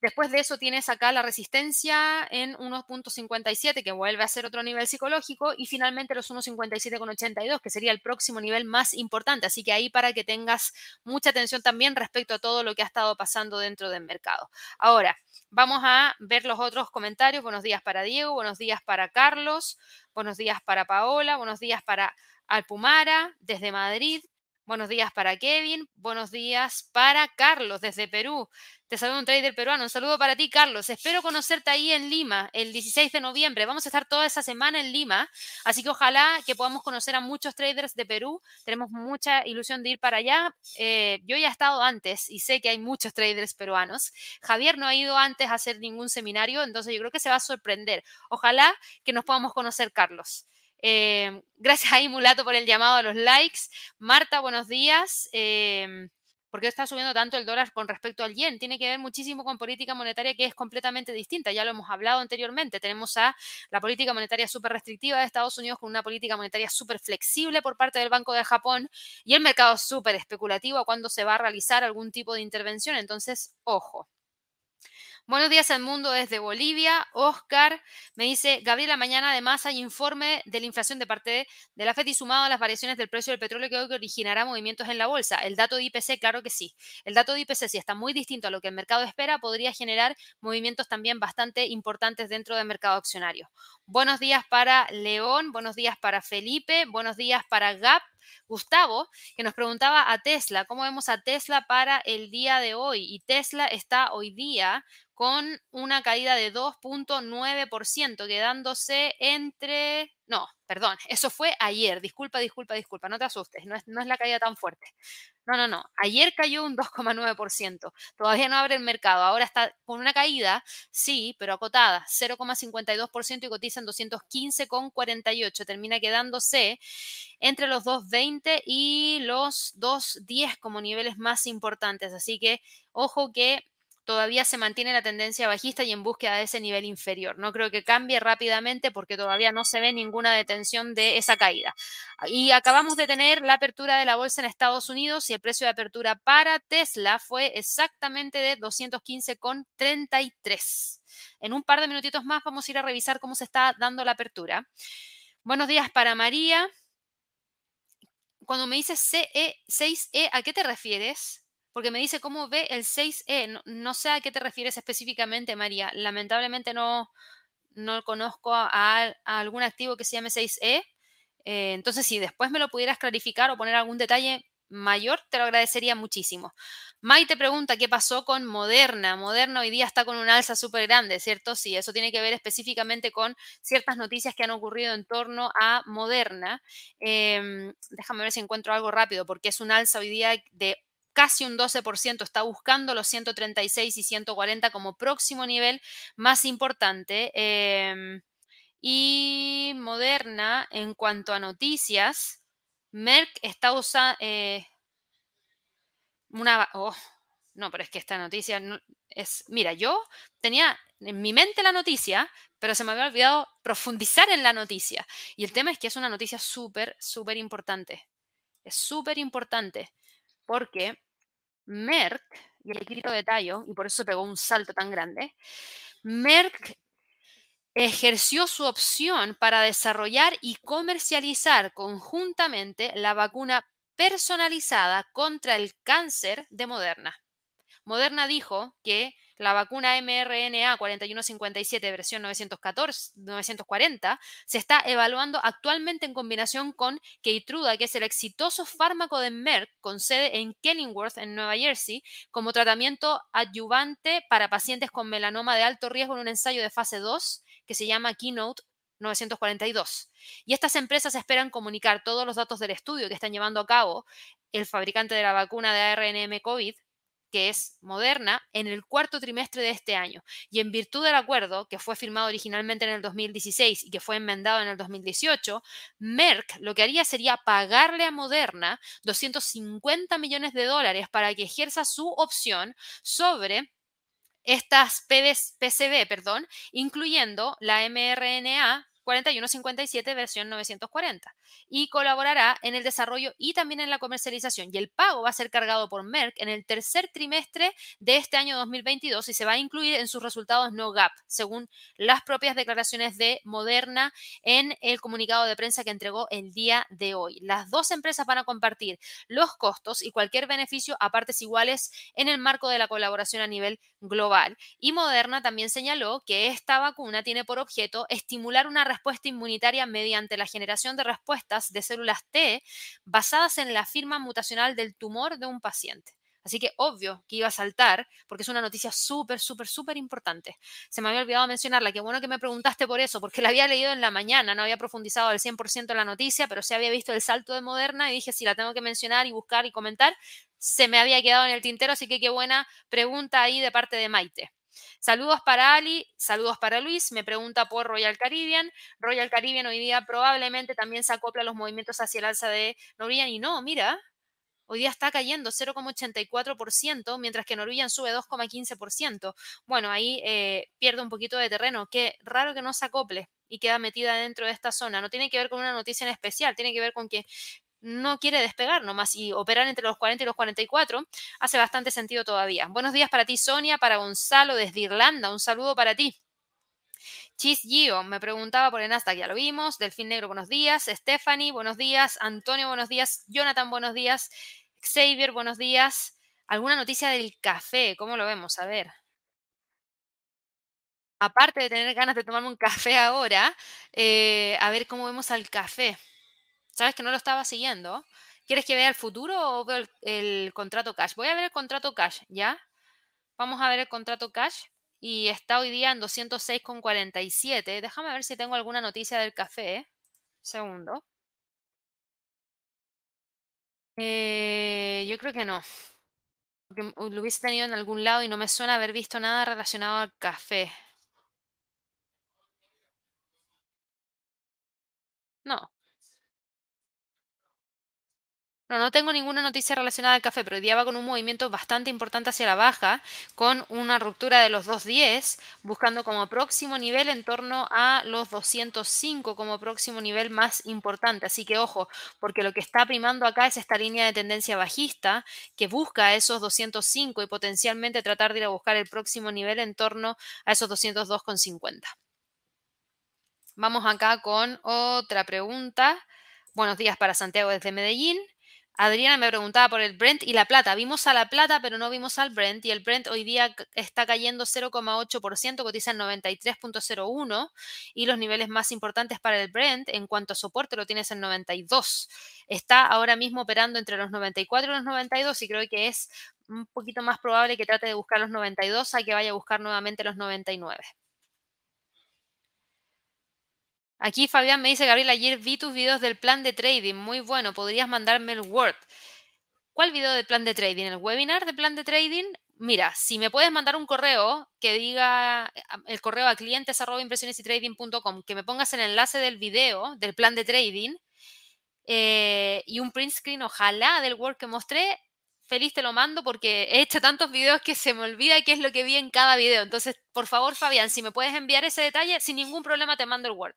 Después de eso tienes acá la resistencia en 1.57, que vuelve a ser otro nivel psicológico, y finalmente los 1.57,82, que sería el próximo nivel más importante. Así que ahí para que tengas mucha atención también respecto a todo lo que ha estado pasando dentro del mercado. Ahora, vamos a ver los otros comentarios. Buenos días para Diego, buenos días para Carlos, buenos días para Paola, buenos días para Alpumara, desde Madrid. Buenos días para Kevin. Buenos días para Carlos, desde Perú. Te saludo un trader peruano. Un saludo para ti, Carlos. Espero conocerte ahí en Lima el 16 de noviembre. Vamos a estar toda esa semana en Lima. Así que ojalá que podamos conocer a muchos traders de Perú. Tenemos mucha ilusión de ir para allá. Eh, yo ya he estado antes y sé que hay muchos traders peruanos. Javier no ha ido antes a hacer ningún seminario, entonces yo creo que se va a sorprender. Ojalá que nos podamos conocer, Carlos. Em, *laughs* gracias a Mulato por el llamado a los likes. Marta, buenos días. Eh, ¿Por qué está subiendo tanto el dólar con respecto al yen? Tiene que ver muchísimo con política monetaria que es completamente distinta. Ya lo hemos hablado anteriormente. Tenemos a la política monetaria súper restrictiva de Estados Unidos con una política monetaria súper flexible por parte del Banco de Japón y el mercado súper especulativo a cuando se va a realizar algún tipo de intervención. Entonces, ojo. Buenos días al mundo desde Bolivia. Oscar me dice, Gabriela, mañana además hay informe de la inflación de parte de la FED y sumado a las variaciones del precio del petróleo que originará movimientos en la bolsa. El dato de IPC, claro que sí. El dato de IPC, si está muy distinto a lo que el mercado espera, podría generar movimientos también bastante importantes dentro del mercado accionario. Buenos días para León, buenos días para Felipe, buenos días para Gap. Gustavo, que nos preguntaba a Tesla, ¿cómo vemos a Tesla para el día de hoy? Y Tesla está hoy día con una caída de 2.9%, quedándose entre... No, perdón, eso fue ayer, disculpa, disculpa, disculpa, no te asustes, no es, no es la caída tan fuerte. No, no, no, ayer cayó un 2,9%, todavía no abre el mercado, ahora está con una caída, sí, pero acotada, 0,52% y cotiza en 215,48, termina quedándose entre los 2,20 y los 2,10 como niveles más importantes, así que ojo que todavía se mantiene la tendencia bajista y en búsqueda de ese nivel inferior. No creo que cambie rápidamente porque todavía no se ve ninguna detención de esa caída. Y acabamos de tener la apertura de la bolsa en Estados Unidos y el precio de apertura para Tesla fue exactamente de 215,33. En un par de minutitos más vamos a ir a revisar cómo se está dando la apertura. Buenos días para María. Cuando me dices CE, 6E, ¿a qué te refieres? Porque me dice cómo ve el 6E. No, sé a qué te refieres específicamente, María. Lamentablemente no, no conozco a, algún activo que se llame 6E. Eh, entonces, si después me lo pudieras clarificar o poner algún detalle mayor, te lo agradecería muchísimo. Mai te pregunta qué pasó con Moderna. Moderna hoy día está con un alza súper grande, ¿cierto? Sí, eso tiene que ver específicamente con ciertas noticias que han ocurrido en torno a Moderna. Em, déjame ver si encuentro algo rápido, porque es un alza hoy día de casi un 12%, está buscando los 136 y 140 como próximo nivel más importante. Em, y Moderna, en cuanto a noticias, Merck está usando eh, una... Oh, no, pero es que esta noticia es... Mira, yo tenía en mi mente la noticia, pero se me había olvidado profundizar en la noticia. Y el tema es que es una noticia súper, súper importante. Es súper importante porque Merck, y el grito de tallo, y por eso pegó un salto tan grande, Merck ejerció su opción para desarrollar y comercializar conjuntamente la vacuna personalizada contra el cáncer de Moderna. Moderna dijo que la vacuna mRNA 4157 versión 914, 940 se está evaluando actualmente en combinación con Keytruda, que es el exitoso fármaco de Merck con sede en Kenilworth, en Nueva Jersey, como tratamiento adyuvante para pacientes con melanoma de alto riesgo en un ensayo de fase 2 que se llama Keynote 942. Y estas empresas esperan comunicar todos los datos del estudio que están llevando a cabo el fabricante de la vacuna de ARNM COVID que es Moderna, en el cuarto trimestre de este año. Y en virtud del acuerdo, que fue firmado originalmente en el 2016 y que fue enmendado en el 2018, Merck lo que haría sería pagarle a Moderna 250 millones de dólares para que ejerza su opción sobre estas PCB, perdón, incluyendo la mRNA 4157 versión 940 y colaborará en el desarrollo y también en la comercialización. Y el pago va a ser cargado por Merck en el tercer trimestre de este año 2022 y se va a incluir en sus resultados no GAP, según las propias declaraciones de Moderna en el comunicado de prensa que entregó el día de hoy. Las dos empresas van a compartir los costos y cualquier beneficio a partes iguales en el marco de la colaboración a nivel global. Y Moderna también señaló que esta vacuna tiene por objeto estimular una respuesta inmunitaria mediante la generación de respuestas de células T basadas en la firma mutacional del tumor de un paciente. Así que obvio que iba a saltar porque es una noticia súper, súper, súper importante. Se me había olvidado mencionarla, qué bueno que me preguntaste por eso, porque la había leído en la mañana, no había profundizado al 100% en la noticia, pero sí había visto el salto de Moderna y dije, si la tengo que mencionar y buscar y comentar, se me había quedado en el tintero, así que qué buena pregunta ahí de parte de Maite. Saludos para Ali, saludos para Luis, me pregunta por Royal Caribbean. Royal Caribbean hoy día probablemente también se acopla a los movimientos hacia el alza de Norwegian y no, mira, hoy día está cayendo 0,84%, mientras que Norwegian sube 2,15%. Bueno, ahí eh, pierde un poquito de terreno. Qué raro que no se acople y queda metida dentro de esta zona. No tiene que ver con una noticia en especial, tiene que ver con que no quiere despegar nomás y operar entre los 40 y los 44 hace bastante sentido todavía. Buenos días para ti, Sonia, para Gonzalo desde Irlanda. Un saludo para ti. Chis Gio me preguntaba por el Nasdaq, ya lo vimos. Delfín Negro, buenos días. Stephanie, buenos días. Antonio, buenos días. Jonathan, buenos días. Xavier, buenos días. ¿Alguna noticia del café? ¿Cómo lo vemos? A ver. Aparte de tener ganas de tomarme un café ahora, eh, a ver cómo vemos al café. Sabes que no lo estaba siguiendo. ¿Quieres que vea el futuro o veo el, contrato cash? Voy a ver el contrato cash, ¿ya? Vamos a ver el contrato cash y está hoy día en 206,47. Déjame ver si tengo alguna noticia del café. Segundo. Eh, yo creo que no. Porque lo hubiese tenido en algún lado y no me suena haber visto nada relacionado al café. No, no, no tengo ninguna noticia relacionada al café, pero hoy día va con un movimiento bastante importante hacia la baja, con una ruptura de los 210, buscando como próximo nivel en torno a los 205 como próximo nivel más importante. Así que ojo, porque lo que está primando acá es esta línea de tendencia bajista que busca esos 205 y potencialmente tratar de ir a buscar el próximo nivel en torno a esos 202,50. Vamos acá con otra pregunta. Buenos días para Santiago desde Medellín. Adriana me preguntaba por el Brent y la plata. Vimos a la plata, pero no vimos al Brent. Y el Brent hoy día está cayendo 0,8%, cotiza en 93.01. Y los niveles más importantes para el Brent en cuanto a soporte lo tienes en 92. Está ahora mismo operando entre los 94 y los 92 y creo que es un poquito más probable que trate de buscar los 92 a que vaya a buscar nuevamente los 99. Aquí Fabián me dice, Gabriel, ayer vi tus videos del plan de trading, muy bueno, podrías mandarme el Word. ¿Cuál video del plan de trading? ¿El webinar de plan de trading? Mira, si me puedes mandar un correo que diga el correo a clientes que me pongas el enlace del video del plan de trading eh, y un print screen, ojalá, del Word que mostré, feliz te lo mando porque he hecho tantos videos que se me olvida qué es lo que vi en cada video. Entonces, por favor, Fabián, si me puedes enviar ese detalle, sin ningún problema te mando el Word.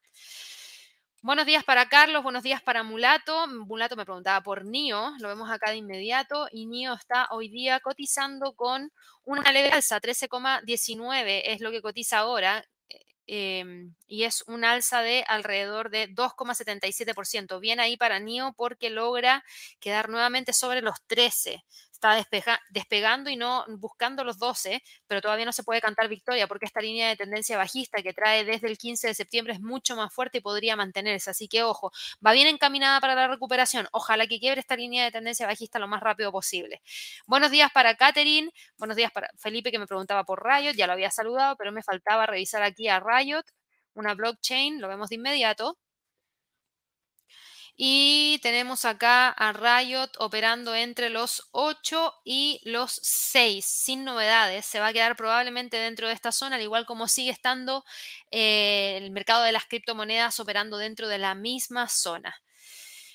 Buenos días para Carlos, buenos días para Mulato. Mulato me preguntaba por NIO, lo vemos acá de inmediato, y NIO está hoy día cotizando con una leve alza, 13,19 es lo que cotiza ahora, em, y es un alza de alrededor de 2,77%. Bien ahí para NIO porque logra quedar nuevamente sobre los 13 está despegando y no buscando los 12, pero todavía no se puede cantar victoria porque esta línea de tendencia bajista que trae desde el 15 de septiembre es mucho más fuerte y podría mantenerse. Así que ojo, va bien encaminada para la recuperación. Ojalá que quiebre esta línea de tendencia bajista lo más rápido posible. Buenos días para Catherine, buenos días para Felipe que me preguntaba por Riot, ya lo había saludado, pero me faltaba revisar aquí a Riot, una blockchain, lo vemos de inmediato. Y tenemos acá a Riot operando entre los 8 y los 6, sin novedades. Se va a quedar probablemente dentro de esta zona, al igual como sigue estando eh, el mercado de las criptomonedas operando dentro de la misma zona.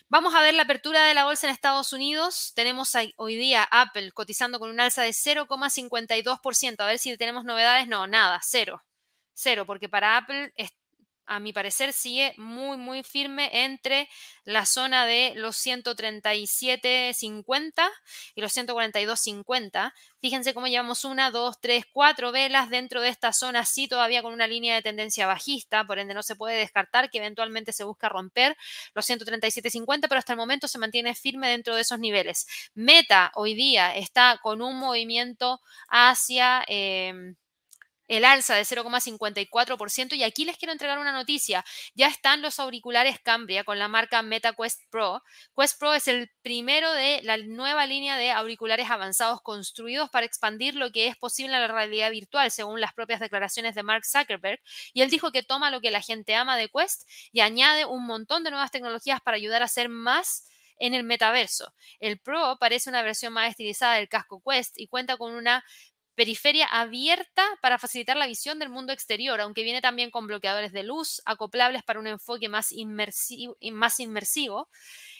Vamos a ver la apertura de la bolsa en Estados Unidos. Tenemos hoy día Apple cotizando con un alza de 0,52%. A ver si tenemos novedades. No, nada, cero. Cero, porque para Apple a mi parecer, sigue muy, muy firme entre la zona de los 137.50 y los 142.50. Fíjense cómo llevamos una, dos, tres, cuatro velas dentro de esta zona, sí todavía con una línea de tendencia bajista, por ende no se puede descartar que eventualmente se busca romper los 137.50, pero hasta el momento se mantiene firme dentro de esos niveles. Meta hoy día está con un movimiento hacia... Em, el alza de 0,54% y aquí les quiero entregar una noticia. Ya están los auriculares Cambria con la marca MetaQuest Pro. Quest Pro es el primero de la nueva línea de auriculares avanzados construidos para expandir lo que es posible en la realidad virtual, según las propias declaraciones de Mark Zuckerberg. Y él dijo que toma lo que la gente ama de Quest y añade un montón de nuevas tecnologías para ayudar a hacer más en el metaverso. El Pro parece una versión más estilizada del casco Quest y cuenta con una periferia abierta para facilitar la visión del mundo exterior, aunque viene también con bloqueadores de luz acoplables para un enfoque más inmersivo, más inmersivo.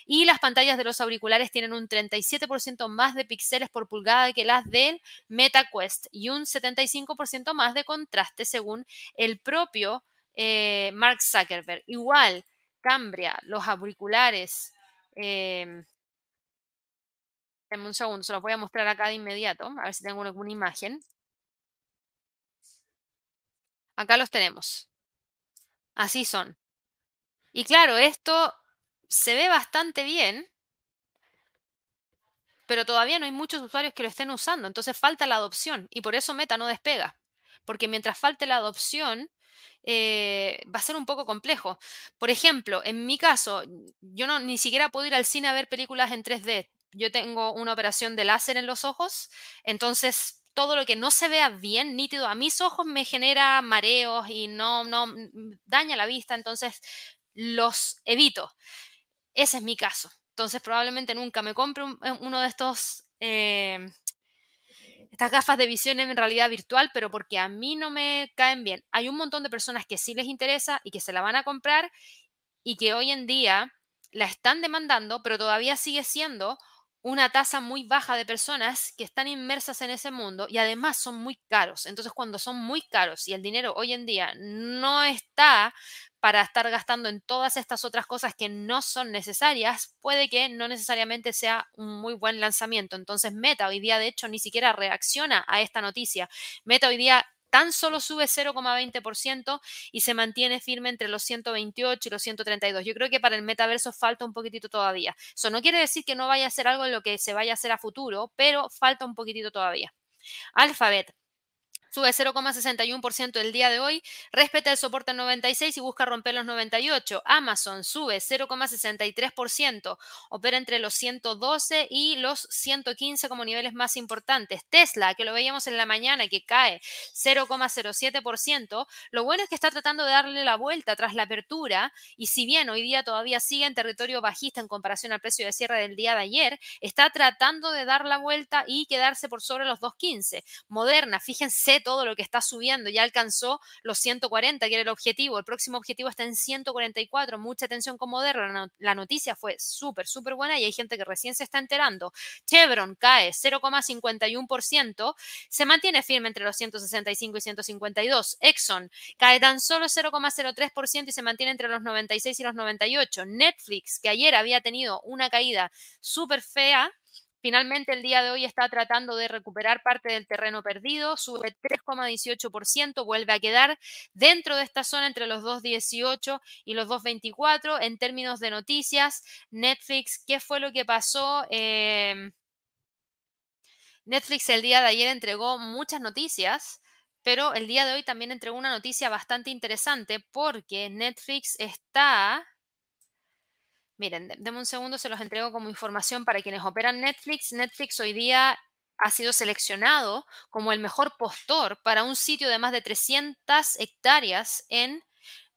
Y las pantallas de los auriculares tienen un 37% más de píxeles por pulgada que las del MetaQuest y un 75% más de contraste según el propio eh, Mark Zuckerberg. Igual, Cambria, los auriculares eh, un segundo, se los voy a mostrar acá de inmediato, a ver si tengo alguna imagen. Acá los tenemos. Así son. Y claro, esto se ve bastante bien, pero todavía no hay muchos usuarios que lo estén usando, entonces falta la adopción y por eso Meta no despega, porque mientras falte la adopción, eh, va a ser un poco complejo. Por ejemplo, en mi caso, yo no ni siquiera puedo ir al cine a ver películas en 3D yo tengo una operación de láser en los ojos, entonces todo lo que no se vea bien, nítido, a mis ojos me genera mareos y no, no daña la vista, entonces los evito. Ese es mi caso. Entonces probablemente nunca me compre eh, uno de estos, eh, estas gafas de visión en realidad virtual, pero porque a mí no me caen bien. Hay un montón de personas que sí les interesa y que se la van a comprar y que hoy en día la están demandando, pero todavía sigue siendo una tasa muy baja de personas que están inmersas en ese mundo y además son muy caros. Entonces, cuando son muy caros y el dinero hoy en día no está para estar gastando en todas estas otras cosas que no son necesarias, puede que no necesariamente sea un muy buen lanzamiento. Entonces, Meta hoy día, de hecho, ni siquiera reacciona a esta noticia. Meta hoy día tan solo sube 0,20% y se mantiene firme entre los 128 y los 132. Yo creo que para el metaverso falta un poquitito todavía. Eso no quiere decir que no vaya a ser algo en lo que se vaya a hacer a futuro, pero falta un poquitito todavía. Alphabet sube 0,61% el día de hoy, respeta el soporte en 96 y busca romper los 98. Amazon sube 0,63%, opera entre los 112 y los 115 como niveles más importantes. Tesla, que lo veíamos en la mañana, que cae 0,07%, lo bueno es que está tratando de darle la vuelta tras la apertura y si bien hoy día todavía sigue en territorio bajista en comparación al precio de cierre del día de ayer, está tratando de dar la vuelta y quedarse por sobre los 2,15. Moderna, fíjense todo lo que está subiendo, ya alcanzó los 140, que era el objetivo, el próximo objetivo está en 144, mucha atención con Moderna, la noticia fue súper, súper buena y hay gente que recién se está enterando. Chevron cae 0,51%, se mantiene firme entre los 165 y 152. Exxon cae tan solo 0,03% y se mantiene entre los 96 y los 98. Netflix, que ayer había tenido una caída súper fea, Finalmente, el día de hoy está tratando de recuperar parte del terreno perdido, sube 3,18%, vuelve a quedar dentro de esta zona entre los 2,18 y los 2,24. En términos de noticias, Netflix, ¿qué fue lo que pasó? Em, Netflix el día de ayer entregó muchas noticias, pero el día de hoy también entregó una noticia bastante interesante porque Netflix está... Miren, denme un segundo, se los entrego como información para quienes operan Netflix. Netflix hoy día ha sido seleccionado como el mejor postor para un sitio de más de 300 hectáreas en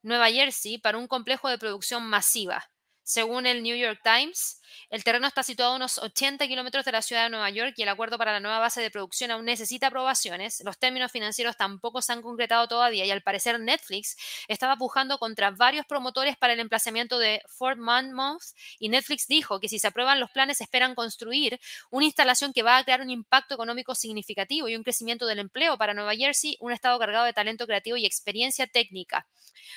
Nueva Jersey para un complejo de producción masiva. Según el New York Times, el terreno está situado a unos 80 kilómetros de la ciudad de Nueva York y el acuerdo para la nueva base de producción aún necesita aprobaciones. Los términos financieros tampoco se han concretado todavía y al parecer Netflix estaba pujando contra varios promotores para el emplazamiento de Fort Monmouth y Netflix dijo que si se aprueban los planes esperan construir una instalación que va a crear un impacto económico significativo y un crecimiento del empleo para Nueva Jersey, un estado cargado de talento creativo y experiencia técnica.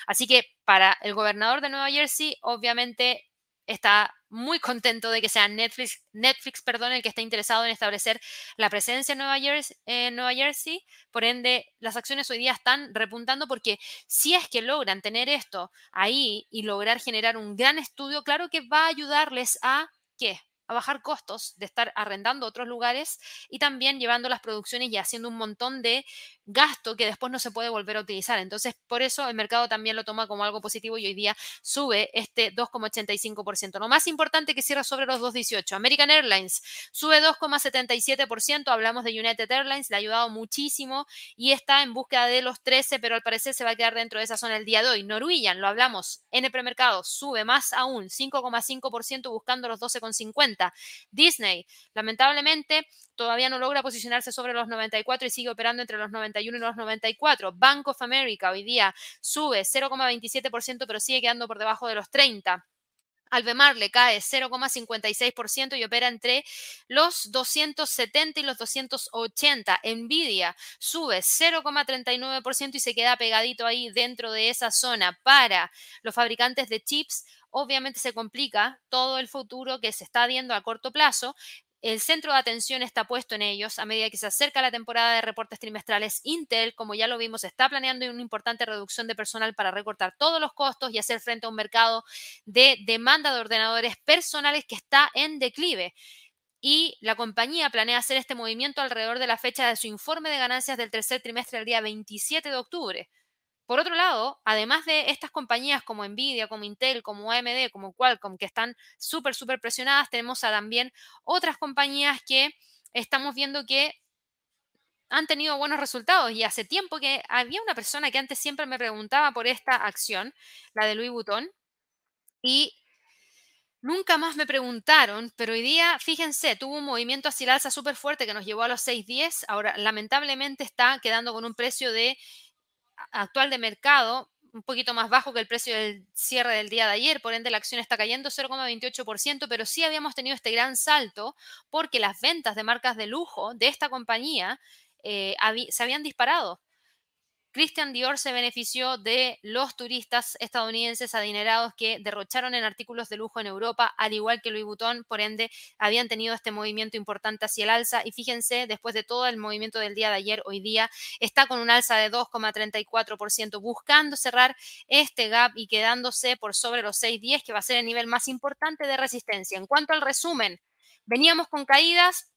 Así que para el gobernador de Nueva Jersey, obviamente está muy contento de que sea Netflix, Netflix perdón, el que está interesado en establecer la presencia en Nueva, Jersey, en Nueva Jersey. Por ende, las acciones hoy día están repuntando porque si es que logran tener esto ahí y lograr generar un gran estudio, claro que va a ayudarles a ¿qué? a bajar costos de estar arrendando otros lugares y también llevando las producciones y haciendo un montón de gasto que después no se puede volver a utilizar. Entonces, por eso el mercado también lo toma como algo positivo y hoy día sube este 2,85%. Lo más importante que cierra sobre los 2,18. American Airlines sube 2,77%. Hablamos de United Airlines, le ha ayudado muchísimo y está en búsqueda de los 13, pero al parecer se va a quedar dentro de esa zona el día de hoy. Norwegian, lo hablamos en el premercado, sube más aún, 5,5% buscando los 12,50. Disney, lamentablemente, todavía no logra posicionarse sobre los 94 y sigue operando entre los 91 y los 94. Bank of America hoy día sube 0,27%, pero sigue quedando por debajo de los 30. Albemarle le cae 0,56% y opera entre los 270 y los 280. Nvidia sube 0,39% y se queda pegadito ahí dentro de esa zona. Para los fabricantes de chips, obviamente se complica todo el futuro que se está viendo a corto plazo, el centro de atención está puesto en ellos a medida que se acerca la temporada de reportes trimestrales. Intel, como ya lo vimos, está planeando una importante reducción de personal para recortar todos los costos y hacer frente a un mercado de demanda de ordenadores personales que está en declive. Y la compañía planea hacer este movimiento alrededor de la fecha de su informe de ganancias del tercer trimestre el día 27 de octubre. Por otro lado, además de estas compañías como Nvidia, como Intel, como AMD, como Qualcomm, que están súper, súper presionadas, tenemos también otras compañías que estamos viendo que han tenido buenos resultados. Y hace tiempo que había una persona que antes siempre me preguntaba por esta acción, la de Louis Vuitton, y nunca más me preguntaron, pero hoy día, fíjense, tuvo un movimiento hacia el alza súper fuerte que nos llevó a los 6.10. Ahora, lamentablemente, está quedando con un precio de actual de mercado un poquito más bajo que el precio del cierre del día de ayer, por ende la acción está cayendo 0,28%, pero sí habíamos tenido este gran salto porque las ventas de marcas de lujo de esta compañía eh, se habían disparado. Christian Dior se benefició de los turistas estadounidenses adinerados que derrocharon en artículos de lujo en Europa, al igual que Louis Vuitton, por ende, habían tenido este movimiento importante hacia el alza. Y fíjense, después de todo el movimiento del día de ayer, hoy día está con un alza de 2,34%, buscando cerrar este gap y quedándose por sobre los 6,10, que va a ser el nivel más importante de resistencia. En cuanto al resumen, veníamos con caídas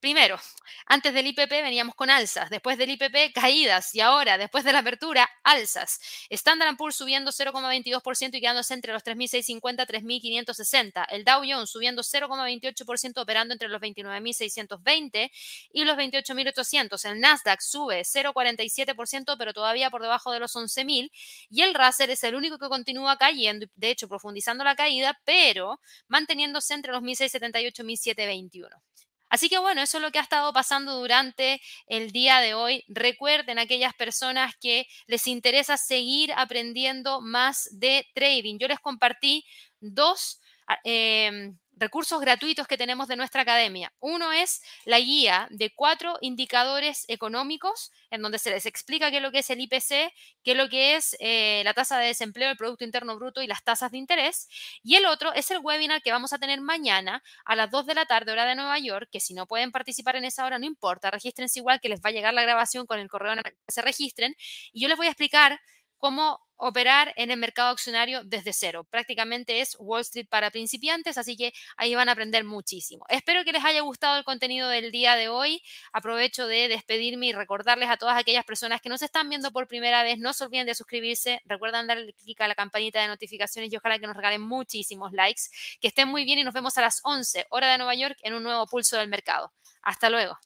Primero, antes del IPP veníamos con alzas, después del IPP caídas y ahora, después de la apertura, alzas. Standard Poor's subiendo 0,22% y quedándose entre los 3.650 y 3.560. El Dow Jones subiendo 0,28% operando entre los 29.620 y los 28.800. El Nasdaq sube 0,47% pero todavía por debajo de los 11.000 y el Russell es el único que continúa cayendo, de hecho profundizando la caída, pero manteniéndose entre los 1.678 y 1.721. Así que bueno, eso es lo que ha estado pasando durante el día de hoy. Recuerden aquellas personas que les interesa seguir aprendiendo más de trading. Yo les compartí dos ah, em, recursos gratuitos que tenemos de nuestra academia. Uno es la guía de cuatro indicadores económicos en donde se les explica qué es lo que es el IPC, qué es lo que es eh, la tasa de desempleo, el Producto Interno Bruto y las tasas de interés. Y el otro es el webinar que vamos a tener mañana a las 2 de la tarde, hora de Nueva York, que si no pueden participar en esa hora, no importa, regístrense igual que les va a llegar la grabación con el correo en el que se registren. Y yo les voy a explicar cómo operar en el mercado accionario desde cero. Prácticamente es Wall Street para principiantes, así que ahí van a aprender muchísimo. Espero que les haya gustado el contenido del día de hoy. Aprovecho de despedirme y recordarles a todas aquellas personas que nos están viendo por primera vez, no se olviden de suscribirse, recuerden darle clic a la campanita de notificaciones y ojalá que nos regalen muchísimos likes. Que estén muy bien y nos vemos a las 11 hora de Nueva York en un nuevo pulso del mercado. Hasta luego.